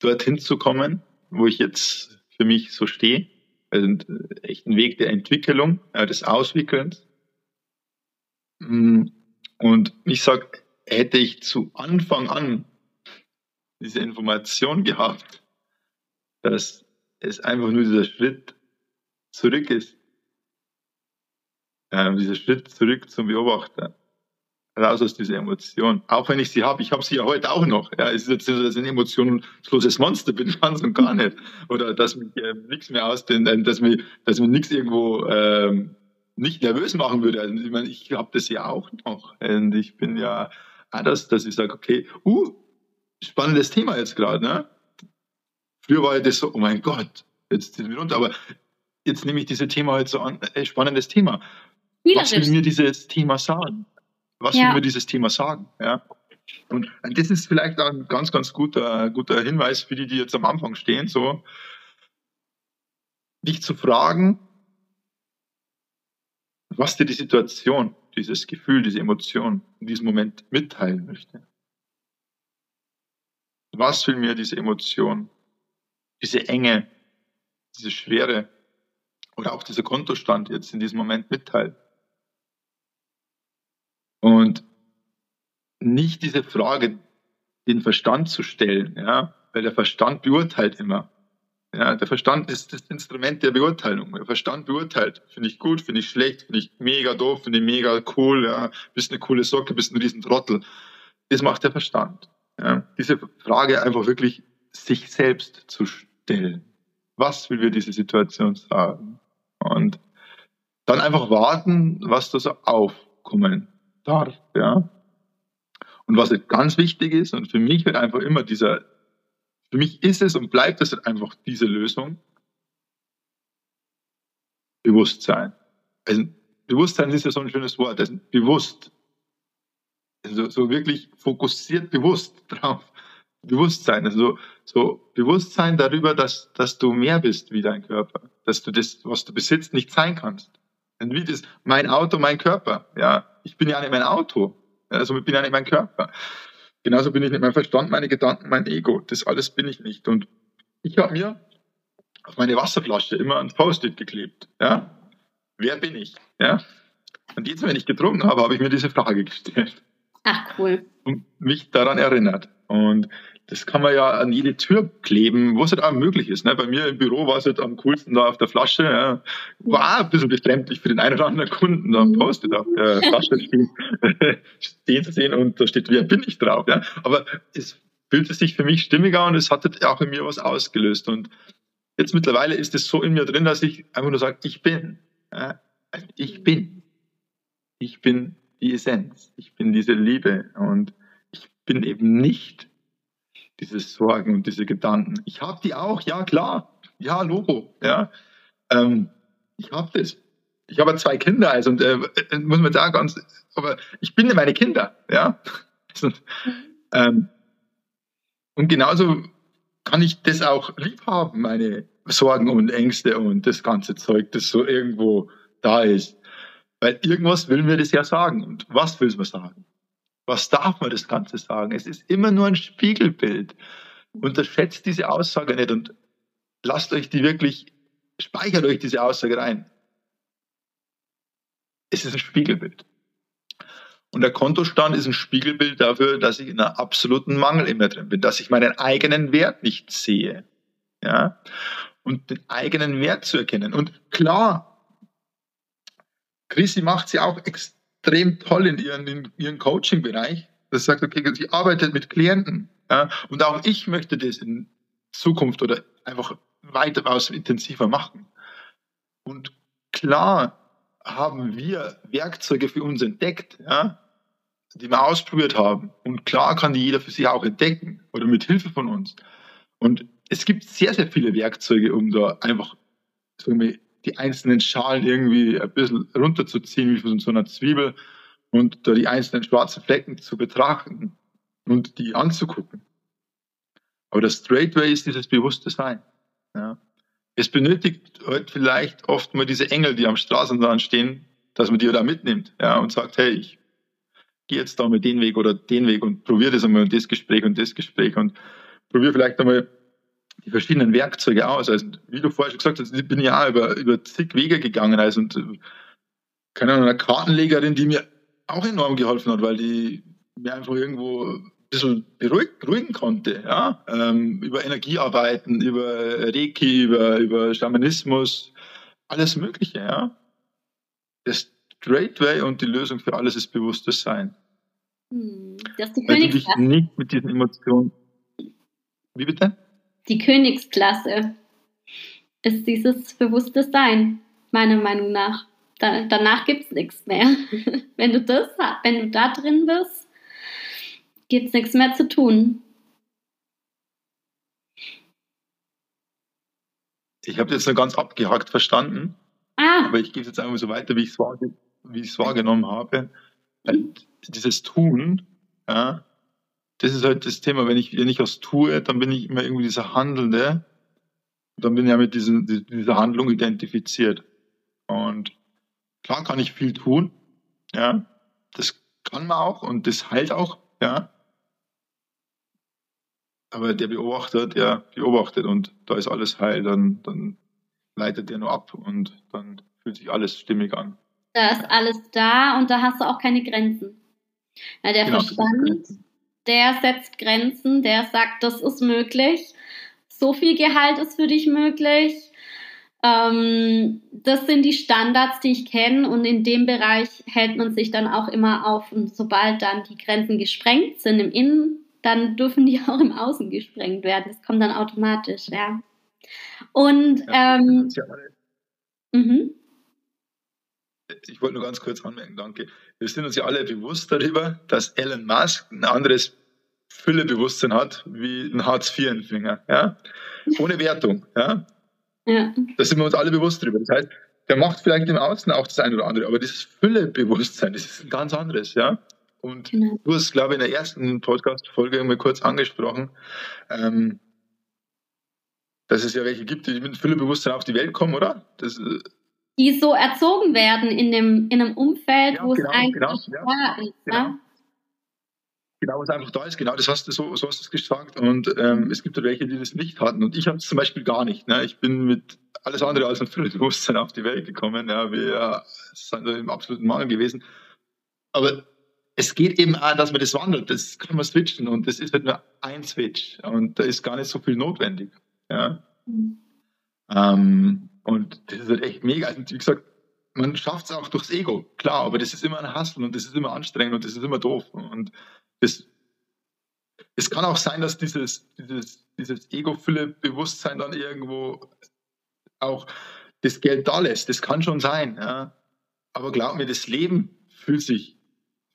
dorthin zu kommen, wo ich jetzt für mich so stehe. Also echt ein Weg der Entwicklung, des Auswickelns. Mm, und ich sage, hätte ich zu Anfang an diese Information gehabt, dass es einfach nur dieser Schritt zurück ist, äh, dieser Schritt zurück zum Beobachter, raus aus dieser Emotion. Auch wenn ich sie habe, ich habe sie ja heute auch noch. Ja, es ist jetzt so, dass ich ein emotionsloses Monster bin, ganz und gar nicht. Oder dass mich äh, nichts mehr aus den, äh, dass mir, dass mir nichts irgendwo ähm, nicht nervös machen würde. Also ich meine, ich habe das ja auch noch. Und ich bin ja anders, dass ich sage, okay, uh, spannendes Thema jetzt gerade. Ne? Früher war ja das so, oh mein Gott, jetzt sind wir runter. Aber jetzt nehme ich dieses Thema heute so an, ey, spannendes Thema. Was will mir dieses Thema sagen? Was ja. will mir dieses Thema sagen? Ja. Und das ist vielleicht auch ein ganz, ganz guter, guter Hinweis für die, die jetzt am Anfang stehen, so, dich zu fragen, was dir die Situation, dieses Gefühl, diese Emotion in diesem Moment mitteilen möchte. Was will mir diese Emotion, diese Enge, diese Schwere oder auch dieser Kontostand jetzt in diesem Moment mitteilen? Und nicht diese Frage, den Verstand zu stellen, ja, weil der Verstand beurteilt immer. Ja, der Verstand ist das Instrument der Beurteilung. Der Verstand beurteilt. Finde ich gut, finde ich schlecht, finde ich mega doof, finde ich mega cool, ja, bist eine coole Socke, bist ein Riesentrottel. Das macht der Verstand. Ja, diese Frage einfach wirklich sich selbst zu stellen. Was will mir diese Situation sagen? Und dann einfach warten, was da so aufkommen darf, ja. Und was ganz wichtig ist, und für mich wird einfach immer dieser, für mich ist es und bleibt es einfach diese Lösung, Bewusstsein. Also Bewusstsein ist ja so ein schönes Wort, also bewusst. Also so wirklich fokussiert bewusst drauf. Bewusstsein, also so Bewusstsein darüber, dass, dass du mehr bist wie dein Körper, dass du das, was du besitzt, nicht sein kannst. Und wie das, mein Auto, mein Körper, ja, ich bin ja nicht mein Auto, also ich bin ja nicht mein Körper. Genauso bin ich nicht mein Verstand, meine Gedanken, mein Ego, das alles bin ich nicht. Und ich habe mir auf meine Wasserflasche immer ein Post-it geklebt, ja, wer bin ich, ja. Und jetzt, wenn ich getrunken habe, habe ich mir diese Frage gestellt. Ach, cool. Und mich daran erinnert. Und das kann man ja an jede Tür kleben, wo es halt auch möglich ist. Ne? Bei mir im Büro war es halt am coolsten da auf der Flasche. Ja. War ein bisschen befremdlich für den einen oder anderen Kunden, da ein Post-it auf der Flasche stehen, zu sehen und da steht, wer bin ich drauf. Ja? Aber es fühlte sich für mich stimmiger und es hatte auch in mir was ausgelöst. Und jetzt mittlerweile ist es so in mir drin, dass ich einfach nur sage, ich bin. Ja? Ich bin. Ich bin die Essenz. Ich bin diese Liebe und ich bin eben nicht diese Sorgen und diese Gedanken. Ich habe die auch, ja klar, ja Logo, ja. Ähm, ich habe das. Ich habe zwei Kinder, also und, äh, äh, muss man sagen, ganz, aber ich bin meine Kinder, ja. Also, ähm, und genauso kann ich das auch lieb haben, meine Sorgen und Ängste und das ganze Zeug, das so irgendwo da ist. Weil irgendwas will mir das ja sagen. Und was will es mir sagen? Was darf man das Ganze sagen? Es ist immer nur ein Spiegelbild. Unterschätzt diese Aussage nicht und lasst euch die wirklich, speichert euch diese Aussage rein. Es ist ein Spiegelbild. Und der Kontostand ist ein Spiegelbild dafür, dass ich in einer absoluten Mangel immer drin bin, dass ich meinen eigenen Wert nicht sehe. Ja? Und den eigenen Wert zu erkennen. Und klar, Chrissy macht sie auch extrem extrem toll in ihren, in ihren Coaching-Bereich. Das sagt, okay, sie arbeitet mit Klienten. Ja, und auch ich möchte das in Zukunft oder einfach weitaus intensiver machen. Und klar haben wir Werkzeuge für uns entdeckt, ja, die wir ausprobiert haben. Und klar kann die jeder für sich auch entdecken oder mit Hilfe von uns. Und es gibt sehr, sehr viele Werkzeuge, um da einfach sagen wir, die einzelnen Schalen irgendwie ein bisschen runterzuziehen, wie von so einer Zwiebel, und da die einzelnen schwarzen Flecken zu betrachten und die anzugucken. Aber das Straightway ist dieses bewusste Sein. Ja. Es benötigt heute vielleicht oft mal diese Engel, die am Straßenrand stehen, dass man die da mitnimmt ja, und sagt, hey, ich gehe jetzt da mal den Weg oder den Weg und probiere das einmal und das Gespräch und das Gespräch und probiere vielleicht einmal die verschiedenen Werkzeuge aus. Also, wie du vorher schon gesagt hast, ich bin ja über, über zig Wege gegangen. Also, und, äh, keine Ahnung, eine Kartenlegerin, die mir auch enorm geholfen hat, weil die mir einfach irgendwo ein bisschen beruhig, beruhigen konnte. Ja? Ähm, über Energiearbeiten, über Reiki, über, über Schamanismus, alles Mögliche. Ja? Das Straight Way und die Lösung für alles ist bewusstes Sein. Hm, das ist die Weil du dich nicht mit diesen Emotionen. Wie bitte? Die Königsklasse ist dieses bewusste Sein, meiner Meinung nach. Da, danach gibt es nichts mehr. wenn du das wenn du da drin bist, gibt es nichts mehr zu tun. Ich habe jetzt nur ganz abgehackt verstanden. Ah. Aber ich gehe jetzt einfach so weiter, wie ich es wahrge wahrgenommen habe. Dieses Tun, ja, das ist halt das Thema, wenn ich, wenn ich was tue, dann bin ich immer irgendwie dieser Handelnde. Dann bin ich ja mit diesen, dieser Handlung identifiziert. Und klar kann ich viel tun, ja. Das kann man auch und das heilt auch, ja. Aber der Beobachter, der beobachtet und da ist alles heil, dann, dann leitet der nur ab und dann fühlt sich alles stimmig an. Da ist alles da und da hast du auch keine Grenzen. Ja, der genau, Verstand der setzt Grenzen, der sagt, das ist möglich, so viel Gehalt ist für dich möglich. Ähm, das sind die Standards, die ich kenne und in dem Bereich hält man sich dann auch immer auf. Und sobald dann die Grenzen gesprengt sind im Innen, dann dürfen die auch im Außen gesprengt werden. Das kommt dann automatisch, ja. Und ja, ähm, mhm. Ich wollte nur ganz kurz anmerken, danke. Wir sind uns ja alle bewusst darüber, dass Elon Musk ein anderes Füllebewusstsein hat wie ein Hartz-IV-Empfänger. Ja? Ohne Wertung. Ja? Ja. Da sind wir uns alle bewusst darüber. Das heißt, der macht vielleicht im Außen auch das eine oder andere, aber dieses Füllebewusstsein, das ist ein ganz anderes, ja. Und genau. du hast, glaube ich, in der ersten Podcast-Folge mal kurz angesprochen, ähm, dass es ja welche gibt, die mit Füllebewusstsein auf die Welt kommen, oder? Das, äh, die so erzogen werden in, dem, in einem Umfeld, ja, wo genau, es eigentlich genau, ja, ist. Genau. Ne? Genau, was einfach da ist, genau, das hast du so, so hast du es gesagt. Und ähm, es gibt welche, die das nicht hatten. Und ich habe es zum Beispiel gar nicht. Ne? Ich bin mit alles andere als ein Bewusstsein auf die Welt gekommen. Ja, wir sind im absoluten Mangel gewesen. Aber es geht eben an, dass man das wandelt. Das kann man switchen und das ist halt nur ein Switch und da ist gar nicht so viel notwendig. Ja. Mhm. Ähm, und das ist halt echt mega. Also, wie gesagt, man schafft es auch durchs Ego, klar, aber das ist immer ein Hassel und das ist immer anstrengend und das ist immer doof. Und das, es kann auch sein, dass dieses, dieses, dieses Ego-Fülle-Bewusstsein dann irgendwo auch das Geld da lässt. Das kann schon sein. Ja. Aber glaub mir, das Leben fühlt sich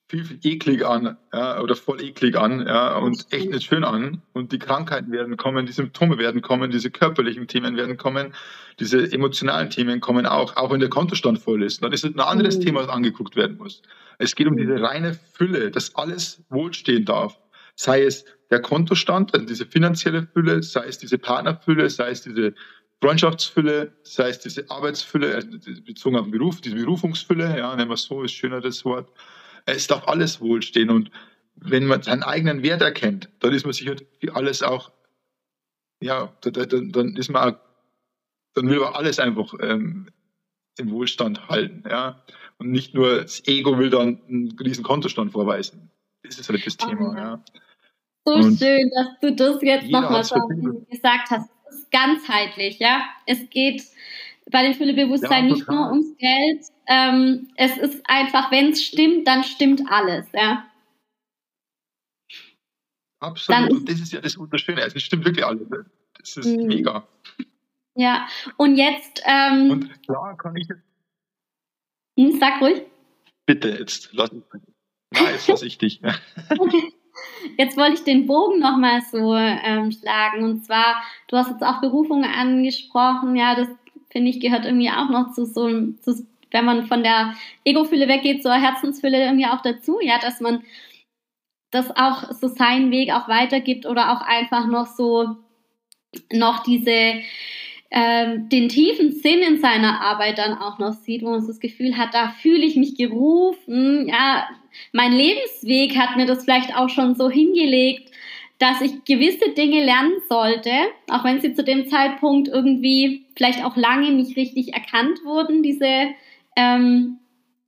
viel, viel eklig an ja, oder voll eklig an ja, und echt nicht schön an. Und die Krankheiten werden kommen, die Symptome werden kommen, diese körperlichen Themen werden kommen, diese emotionalen Themen kommen auch, auch wenn der Kontostand voll ist. Dann ist es ein anderes mhm. Thema, das angeguckt werden muss. Es geht um diese reine Fülle, dass alles wohlstehen darf. Sei es der Kontostand, also diese finanzielle Fülle, sei es diese Partnerfülle, sei es diese Freundschaftsfülle, sei es diese Arbeitsfülle, also bezogen auf den Beruf, diese Berufungsfülle, ja, nennen wir es so, ist schöner das Wort. Es darf alles wohlstehen und wenn man seinen eigenen Wert erkennt, dann ist man sicher für alles auch, ja, dann, dann ist man auch, dann will man alles einfach ähm, im Wohlstand halten, ja. Und nicht nur das Ego will dann einen riesen Kontostand vorweisen. Das ist halt das Thema, ja. So und schön, dass du das jetzt nochmal gesagt hast ist ganzheitlich, ja. Es geht bei dem Füllebewusstsein ja, nicht nur ums Geld. Ähm, es ist einfach, wenn es stimmt, dann stimmt alles, ja. Absolut. Dann und das ist ja das Wunderschöne. Also es stimmt wirklich alles. Das ist mhm. mega. Ja, und jetzt. Ähm, und klar kann ich jetzt. Hm, sag ruhig. Bitte, jetzt lass mich. Nein, jetzt lass ich dich. Jetzt wollte ich den Bogen nochmal so ähm, schlagen. Und zwar, du hast jetzt auch Berufungen angesprochen. Ja, das finde ich gehört irgendwie auch noch zu so zu, wenn man von der Ego-Fülle weggeht, zur Herzensfülle irgendwie auch dazu. Ja, dass man das auch so seinen Weg auch weitergibt oder auch einfach noch so noch diese ähm, den tiefen Sinn in seiner Arbeit dann auch noch sieht, wo man so das Gefühl hat, da fühle ich mich gerufen. Ja, mein Lebensweg hat mir das vielleicht auch schon so hingelegt, dass ich gewisse Dinge lernen sollte, auch wenn sie zu dem Zeitpunkt irgendwie vielleicht auch lange nicht richtig erkannt wurden, diese ähm,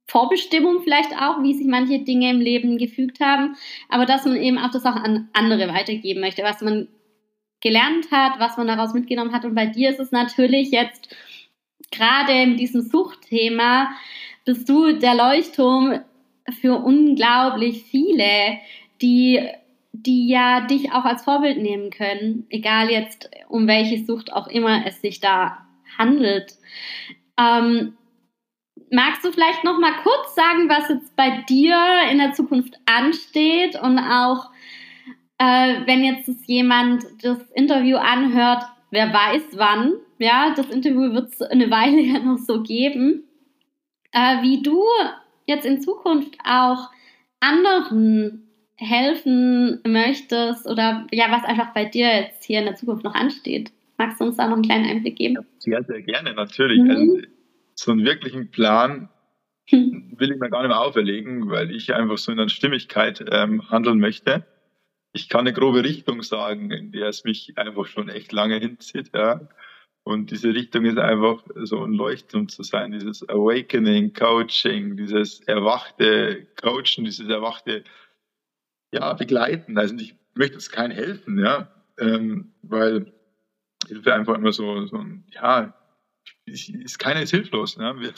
Vorbestimmung vielleicht auch, wie sich manche Dinge im Leben gefügt haben, aber dass man eben auch das auch an andere weitergeben möchte, was man gelernt hat, was man daraus mitgenommen hat. Und bei dir ist es natürlich jetzt gerade in diesem Suchtthema, bist du der Leuchtturm für unglaublich viele, die, die ja dich auch als Vorbild nehmen können, egal jetzt um welche Sucht auch immer es sich da handelt. Ähm, magst du vielleicht noch mal kurz sagen, was jetzt bei dir in der Zukunft ansteht und auch äh, wenn jetzt jemand das Interview anhört, wer weiß wann, ja, das Interview wird es eine Weile ja noch so geben, äh, wie du jetzt in Zukunft auch anderen helfen möchtest oder ja, was einfach bei dir jetzt hier in der Zukunft noch ansteht. Magst du uns da noch einen kleinen Einblick geben? Sehr, sehr gerne, natürlich. Mhm. Also, so einen wirklichen Plan hm. will ich mir gar nicht mehr auferlegen, weil ich einfach so in der Stimmigkeit ähm, handeln möchte ich kann eine grobe Richtung sagen, in der es mich einfach schon echt lange hinzieht, ja. Und diese Richtung ist einfach so ein Leuchtturm zu sein, dieses Awakening, Coaching, dieses erwachte Coachen, dieses erwachte, ja, Begleiten. Also ich möchte jetzt kein helfen, ja, ähm, weil Hilfe einfach immer so, so ein, ja, ist keiner ist hilflos. Ne? Wir,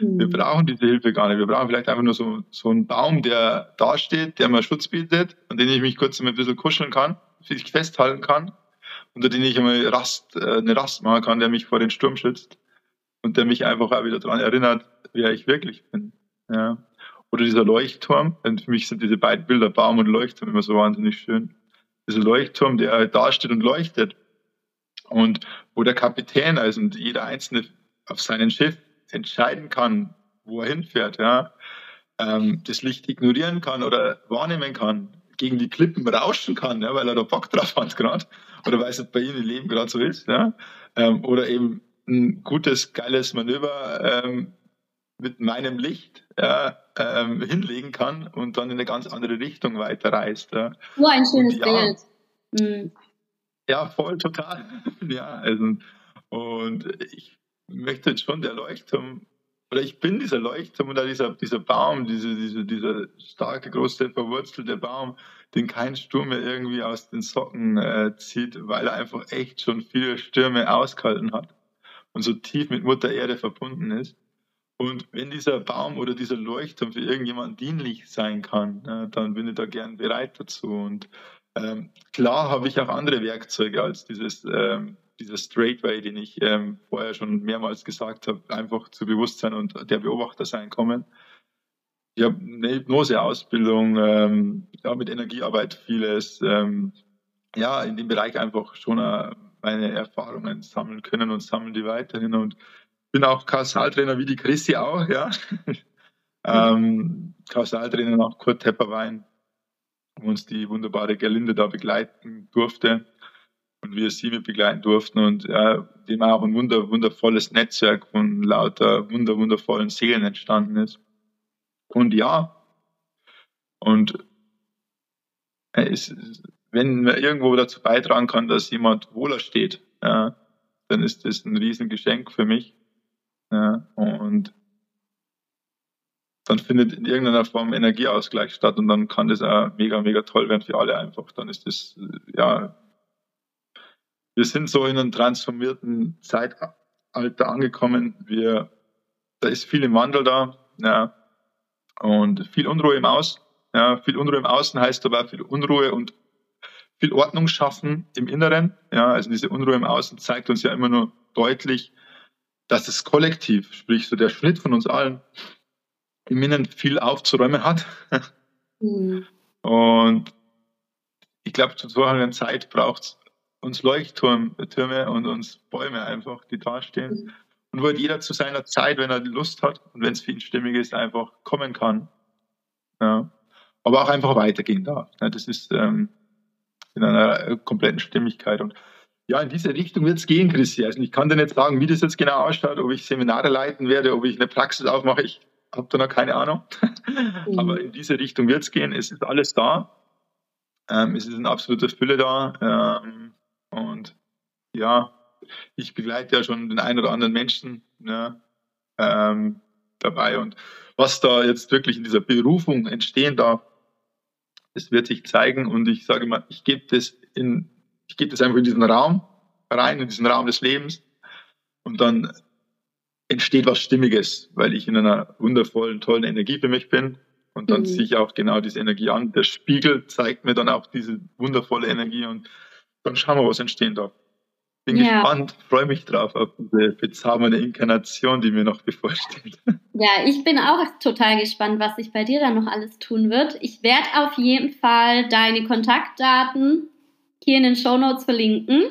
mhm. wir brauchen diese Hilfe gar nicht. Wir brauchen vielleicht einfach nur so, so einen Baum, der da steht, der mir Schutz bietet, an den ich mich kurz ein bisschen kuscheln kann, sich festhalten kann unter denen ich einmal Rast, äh, eine Rast machen kann, der mich vor den Sturm schützt und der mich einfach auch wieder daran erinnert, wer ich wirklich bin. Ja. Oder dieser Leuchtturm, und für mich sind diese beiden Bilder, Baum und Leuchtturm, immer so wahnsinnig schön. Dieser Leuchtturm, der halt da steht und leuchtet. Und wo der Kapitän, also jeder Einzelne auf seinem Schiff entscheiden kann, wo er hinfährt, ja, ähm, das Licht ignorieren kann oder wahrnehmen kann, gegen die Klippen rauschen kann, ja, weil er da Bock drauf hat gerade, oder weil es bei ihm im Leben gerade so ist, ja, ähm, oder eben ein gutes, geiles Manöver ähm, mit meinem Licht ja, ähm, hinlegen kann und dann in eine ganz andere Richtung weiterreist. Ja. Oh, ein schönes ja, Bild. Mhm. Ja, voll, total. ja, also, und ich möchte jetzt schon der Leuchtturm, oder ich bin dieser Leuchtturm oder dieser, dieser Baum, diese, diese, dieser starke, große, verwurzelte Baum, den kein Sturm mehr irgendwie aus den Socken äh, zieht, weil er einfach echt schon viele Stürme ausgehalten hat und so tief mit Mutter Erde verbunden ist. Und wenn dieser Baum oder dieser Leuchtturm für irgendjemanden dienlich sein kann, äh, dann bin ich da gern bereit dazu. Und ähm, klar habe ich auch andere Werkzeuge als dieses, ähm, dieser Straightway, den ich ähm, vorher schon mehrmals gesagt habe, einfach zu Bewusstsein und der Beobachter sein kommen. Ich habe eine Hypnoseausbildung, ähm, ja, mit Energiearbeit vieles, ähm, ja, in dem Bereich einfach schon äh, meine Erfahrungen sammeln können und sammeln die weiterhin und bin auch Kausaltrainer wie die Chrissy auch, ja. ähm, Kausaltrainer nach Kurt Tepperwein, wo uns die wunderbare Gerlinde da begleiten durfte und wir sie mit begleiten durften und ja, dem auch ein wunder, wundervolles Netzwerk von lauter wunder, wundervollen Seelen entstanden ist. Und ja, und es, wenn man irgendwo dazu beitragen kann, dass jemand wohler steht, ja, dann ist das ein Riesengeschenk für mich. Ja, und dann findet in irgendeiner Form Energieausgleich statt und dann kann das auch mega, mega toll werden für alle einfach. Dann ist das, ja, wir sind so in einem transformierten Zeitalter angekommen. Wir, da ist viel im Wandel da, ja, und viel Unruhe im Außen. Ja, viel Unruhe im Außen heißt aber viel Unruhe und viel Ordnung schaffen im Inneren. Ja, also diese Unruhe im Außen zeigt uns ja immer nur deutlich, dass das Kollektiv, sprich so der Schnitt von uns allen, im Inneren viel aufzuräumen hat. Mhm. Und ich glaube, zu so einer Zeit braucht es uns Leuchttürme und uns Bäume einfach, die da stehen. Mhm. Und wo halt jeder zu seiner Zeit, wenn er Lust hat und wenn es für ihn stimmig ist, einfach kommen kann. Ja. Aber auch einfach weitergehen darf. Ja, das ist ähm, in einer kompletten Stimmigkeit. Und ja, in diese Richtung wird es gehen, Christi. Also ich kann dir nicht sagen, wie das jetzt genau ausschaut, ob ich Seminare leiten werde, ob ich eine Praxis aufmache. Ich habe da noch keine Ahnung. Mhm. Aber in diese Richtung wird es gehen. Es ist alles da. Ähm, es ist eine absolute Fülle da. Ähm, und ja, ich begleite ja schon den einen oder anderen Menschen ne, ähm, dabei. Und was da jetzt wirklich in dieser Berufung entstehen darf, das wird sich zeigen. Und ich sage mal, ich gebe das in ich gebe das einfach in diesen Raum rein, in diesen Raum des Lebens und dann entsteht was Stimmiges, weil ich in einer wundervollen, tollen Energie für mich bin und dann mhm. ziehe ich auch genau diese Energie an. Der Spiegel zeigt mir dann auch diese wundervolle Energie und dann schauen wir, was entstehen darf. Bin ja. gespannt, freue mich drauf auf diese bezaubernde Inkarnation, die mir noch bevorsteht. Ja, ich bin auch total gespannt, was sich bei dir dann noch alles tun wird. Ich werde auf jeden Fall deine Kontaktdaten hier in den Show Notes verlinken.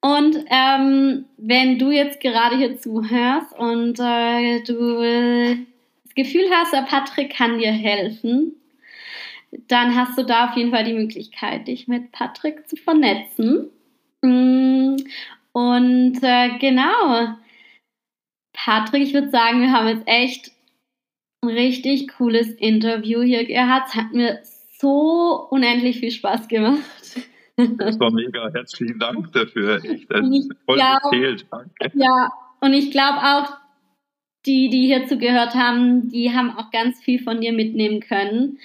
Und ähm, wenn du jetzt gerade hier zuhörst und äh, du das Gefühl hast, der Patrick kann dir helfen, dann hast du da auf jeden Fall die Möglichkeit, dich mit Patrick zu vernetzen. Mm, und äh, genau, Patrick, ich würde sagen, wir haben jetzt echt ein richtig cooles Interview hier gehabt. Es hat mir so unendlich viel Spaß gemacht. Das war mega. Herzlichen Dank dafür. Echt, das ist voll glaub, gefehlt. Danke. Ja, und ich glaube auch, die, die hier zugehört haben, die haben auch ganz viel von dir mitnehmen können.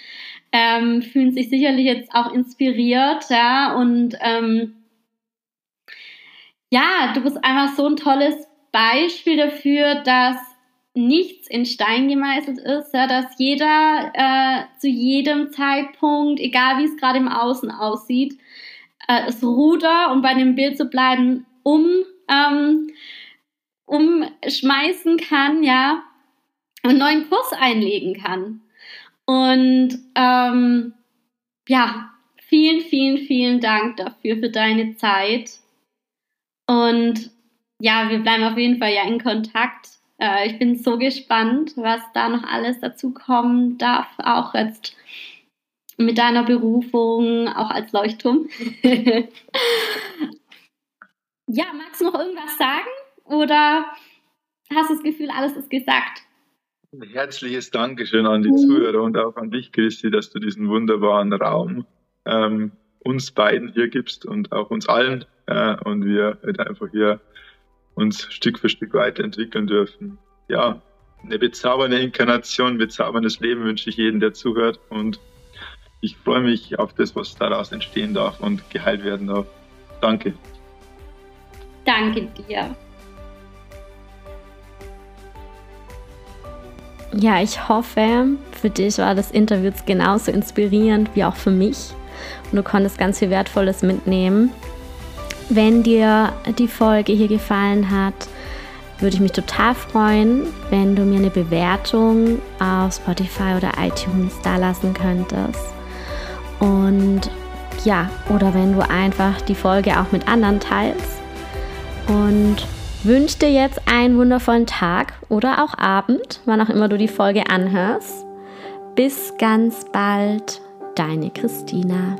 Ähm, fühlen sich sicherlich jetzt auch inspiriert, ja, und ähm, ja, du bist einfach so ein tolles Beispiel dafür, dass nichts in Stein gemeißelt ist, ja, dass jeder äh, zu jedem Zeitpunkt, egal wie es gerade im Außen aussieht, äh, das Ruder, um bei dem Bild zu bleiben, um, ähm, umschmeißen kann, ja, einen neuen Kurs einlegen kann. Und ähm, ja, vielen, vielen, vielen Dank dafür, für deine Zeit. Und ja, wir bleiben auf jeden Fall ja in Kontakt. Äh, ich bin so gespannt, was da noch alles dazu kommen darf, auch jetzt mit deiner Berufung, auch als Leuchtturm. ja, magst du noch irgendwas sagen? Oder hast du das Gefühl, alles ist gesagt? Ein herzliches Dankeschön an die mhm. Zuhörer und auch an dich, Christi, dass du diesen wunderbaren Raum ähm, uns beiden hier gibst und auch uns allen. Äh, und wir halt einfach hier uns Stück für Stück weiterentwickeln dürfen. Ja, eine bezaubernde Inkarnation, bezauberndes Leben wünsche ich jedem, der zuhört. Und ich freue mich auf das, was daraus entstehen darf und geheilt werden darf. Danke. Danke dir. Ja, ich hoffe, für dich war das Interview genauso inspirierend wie auch für mich und du konntest ganz viel Wertvolles mitnehmen. Wenn dir die Folge hier gefallen hat, würde ich mich total freuen, wenn du mir eine Bewertung auf Spotify oder iTunes da lassen könntest. Und ja, oder wenn du einfach die Folge auch mit anderen teilst. Und wünsche dir jetzt einen wundervollen Tag oder auch Abend, wann auch immer du die Folge anhörst. Bis ganz bald, deine Christina.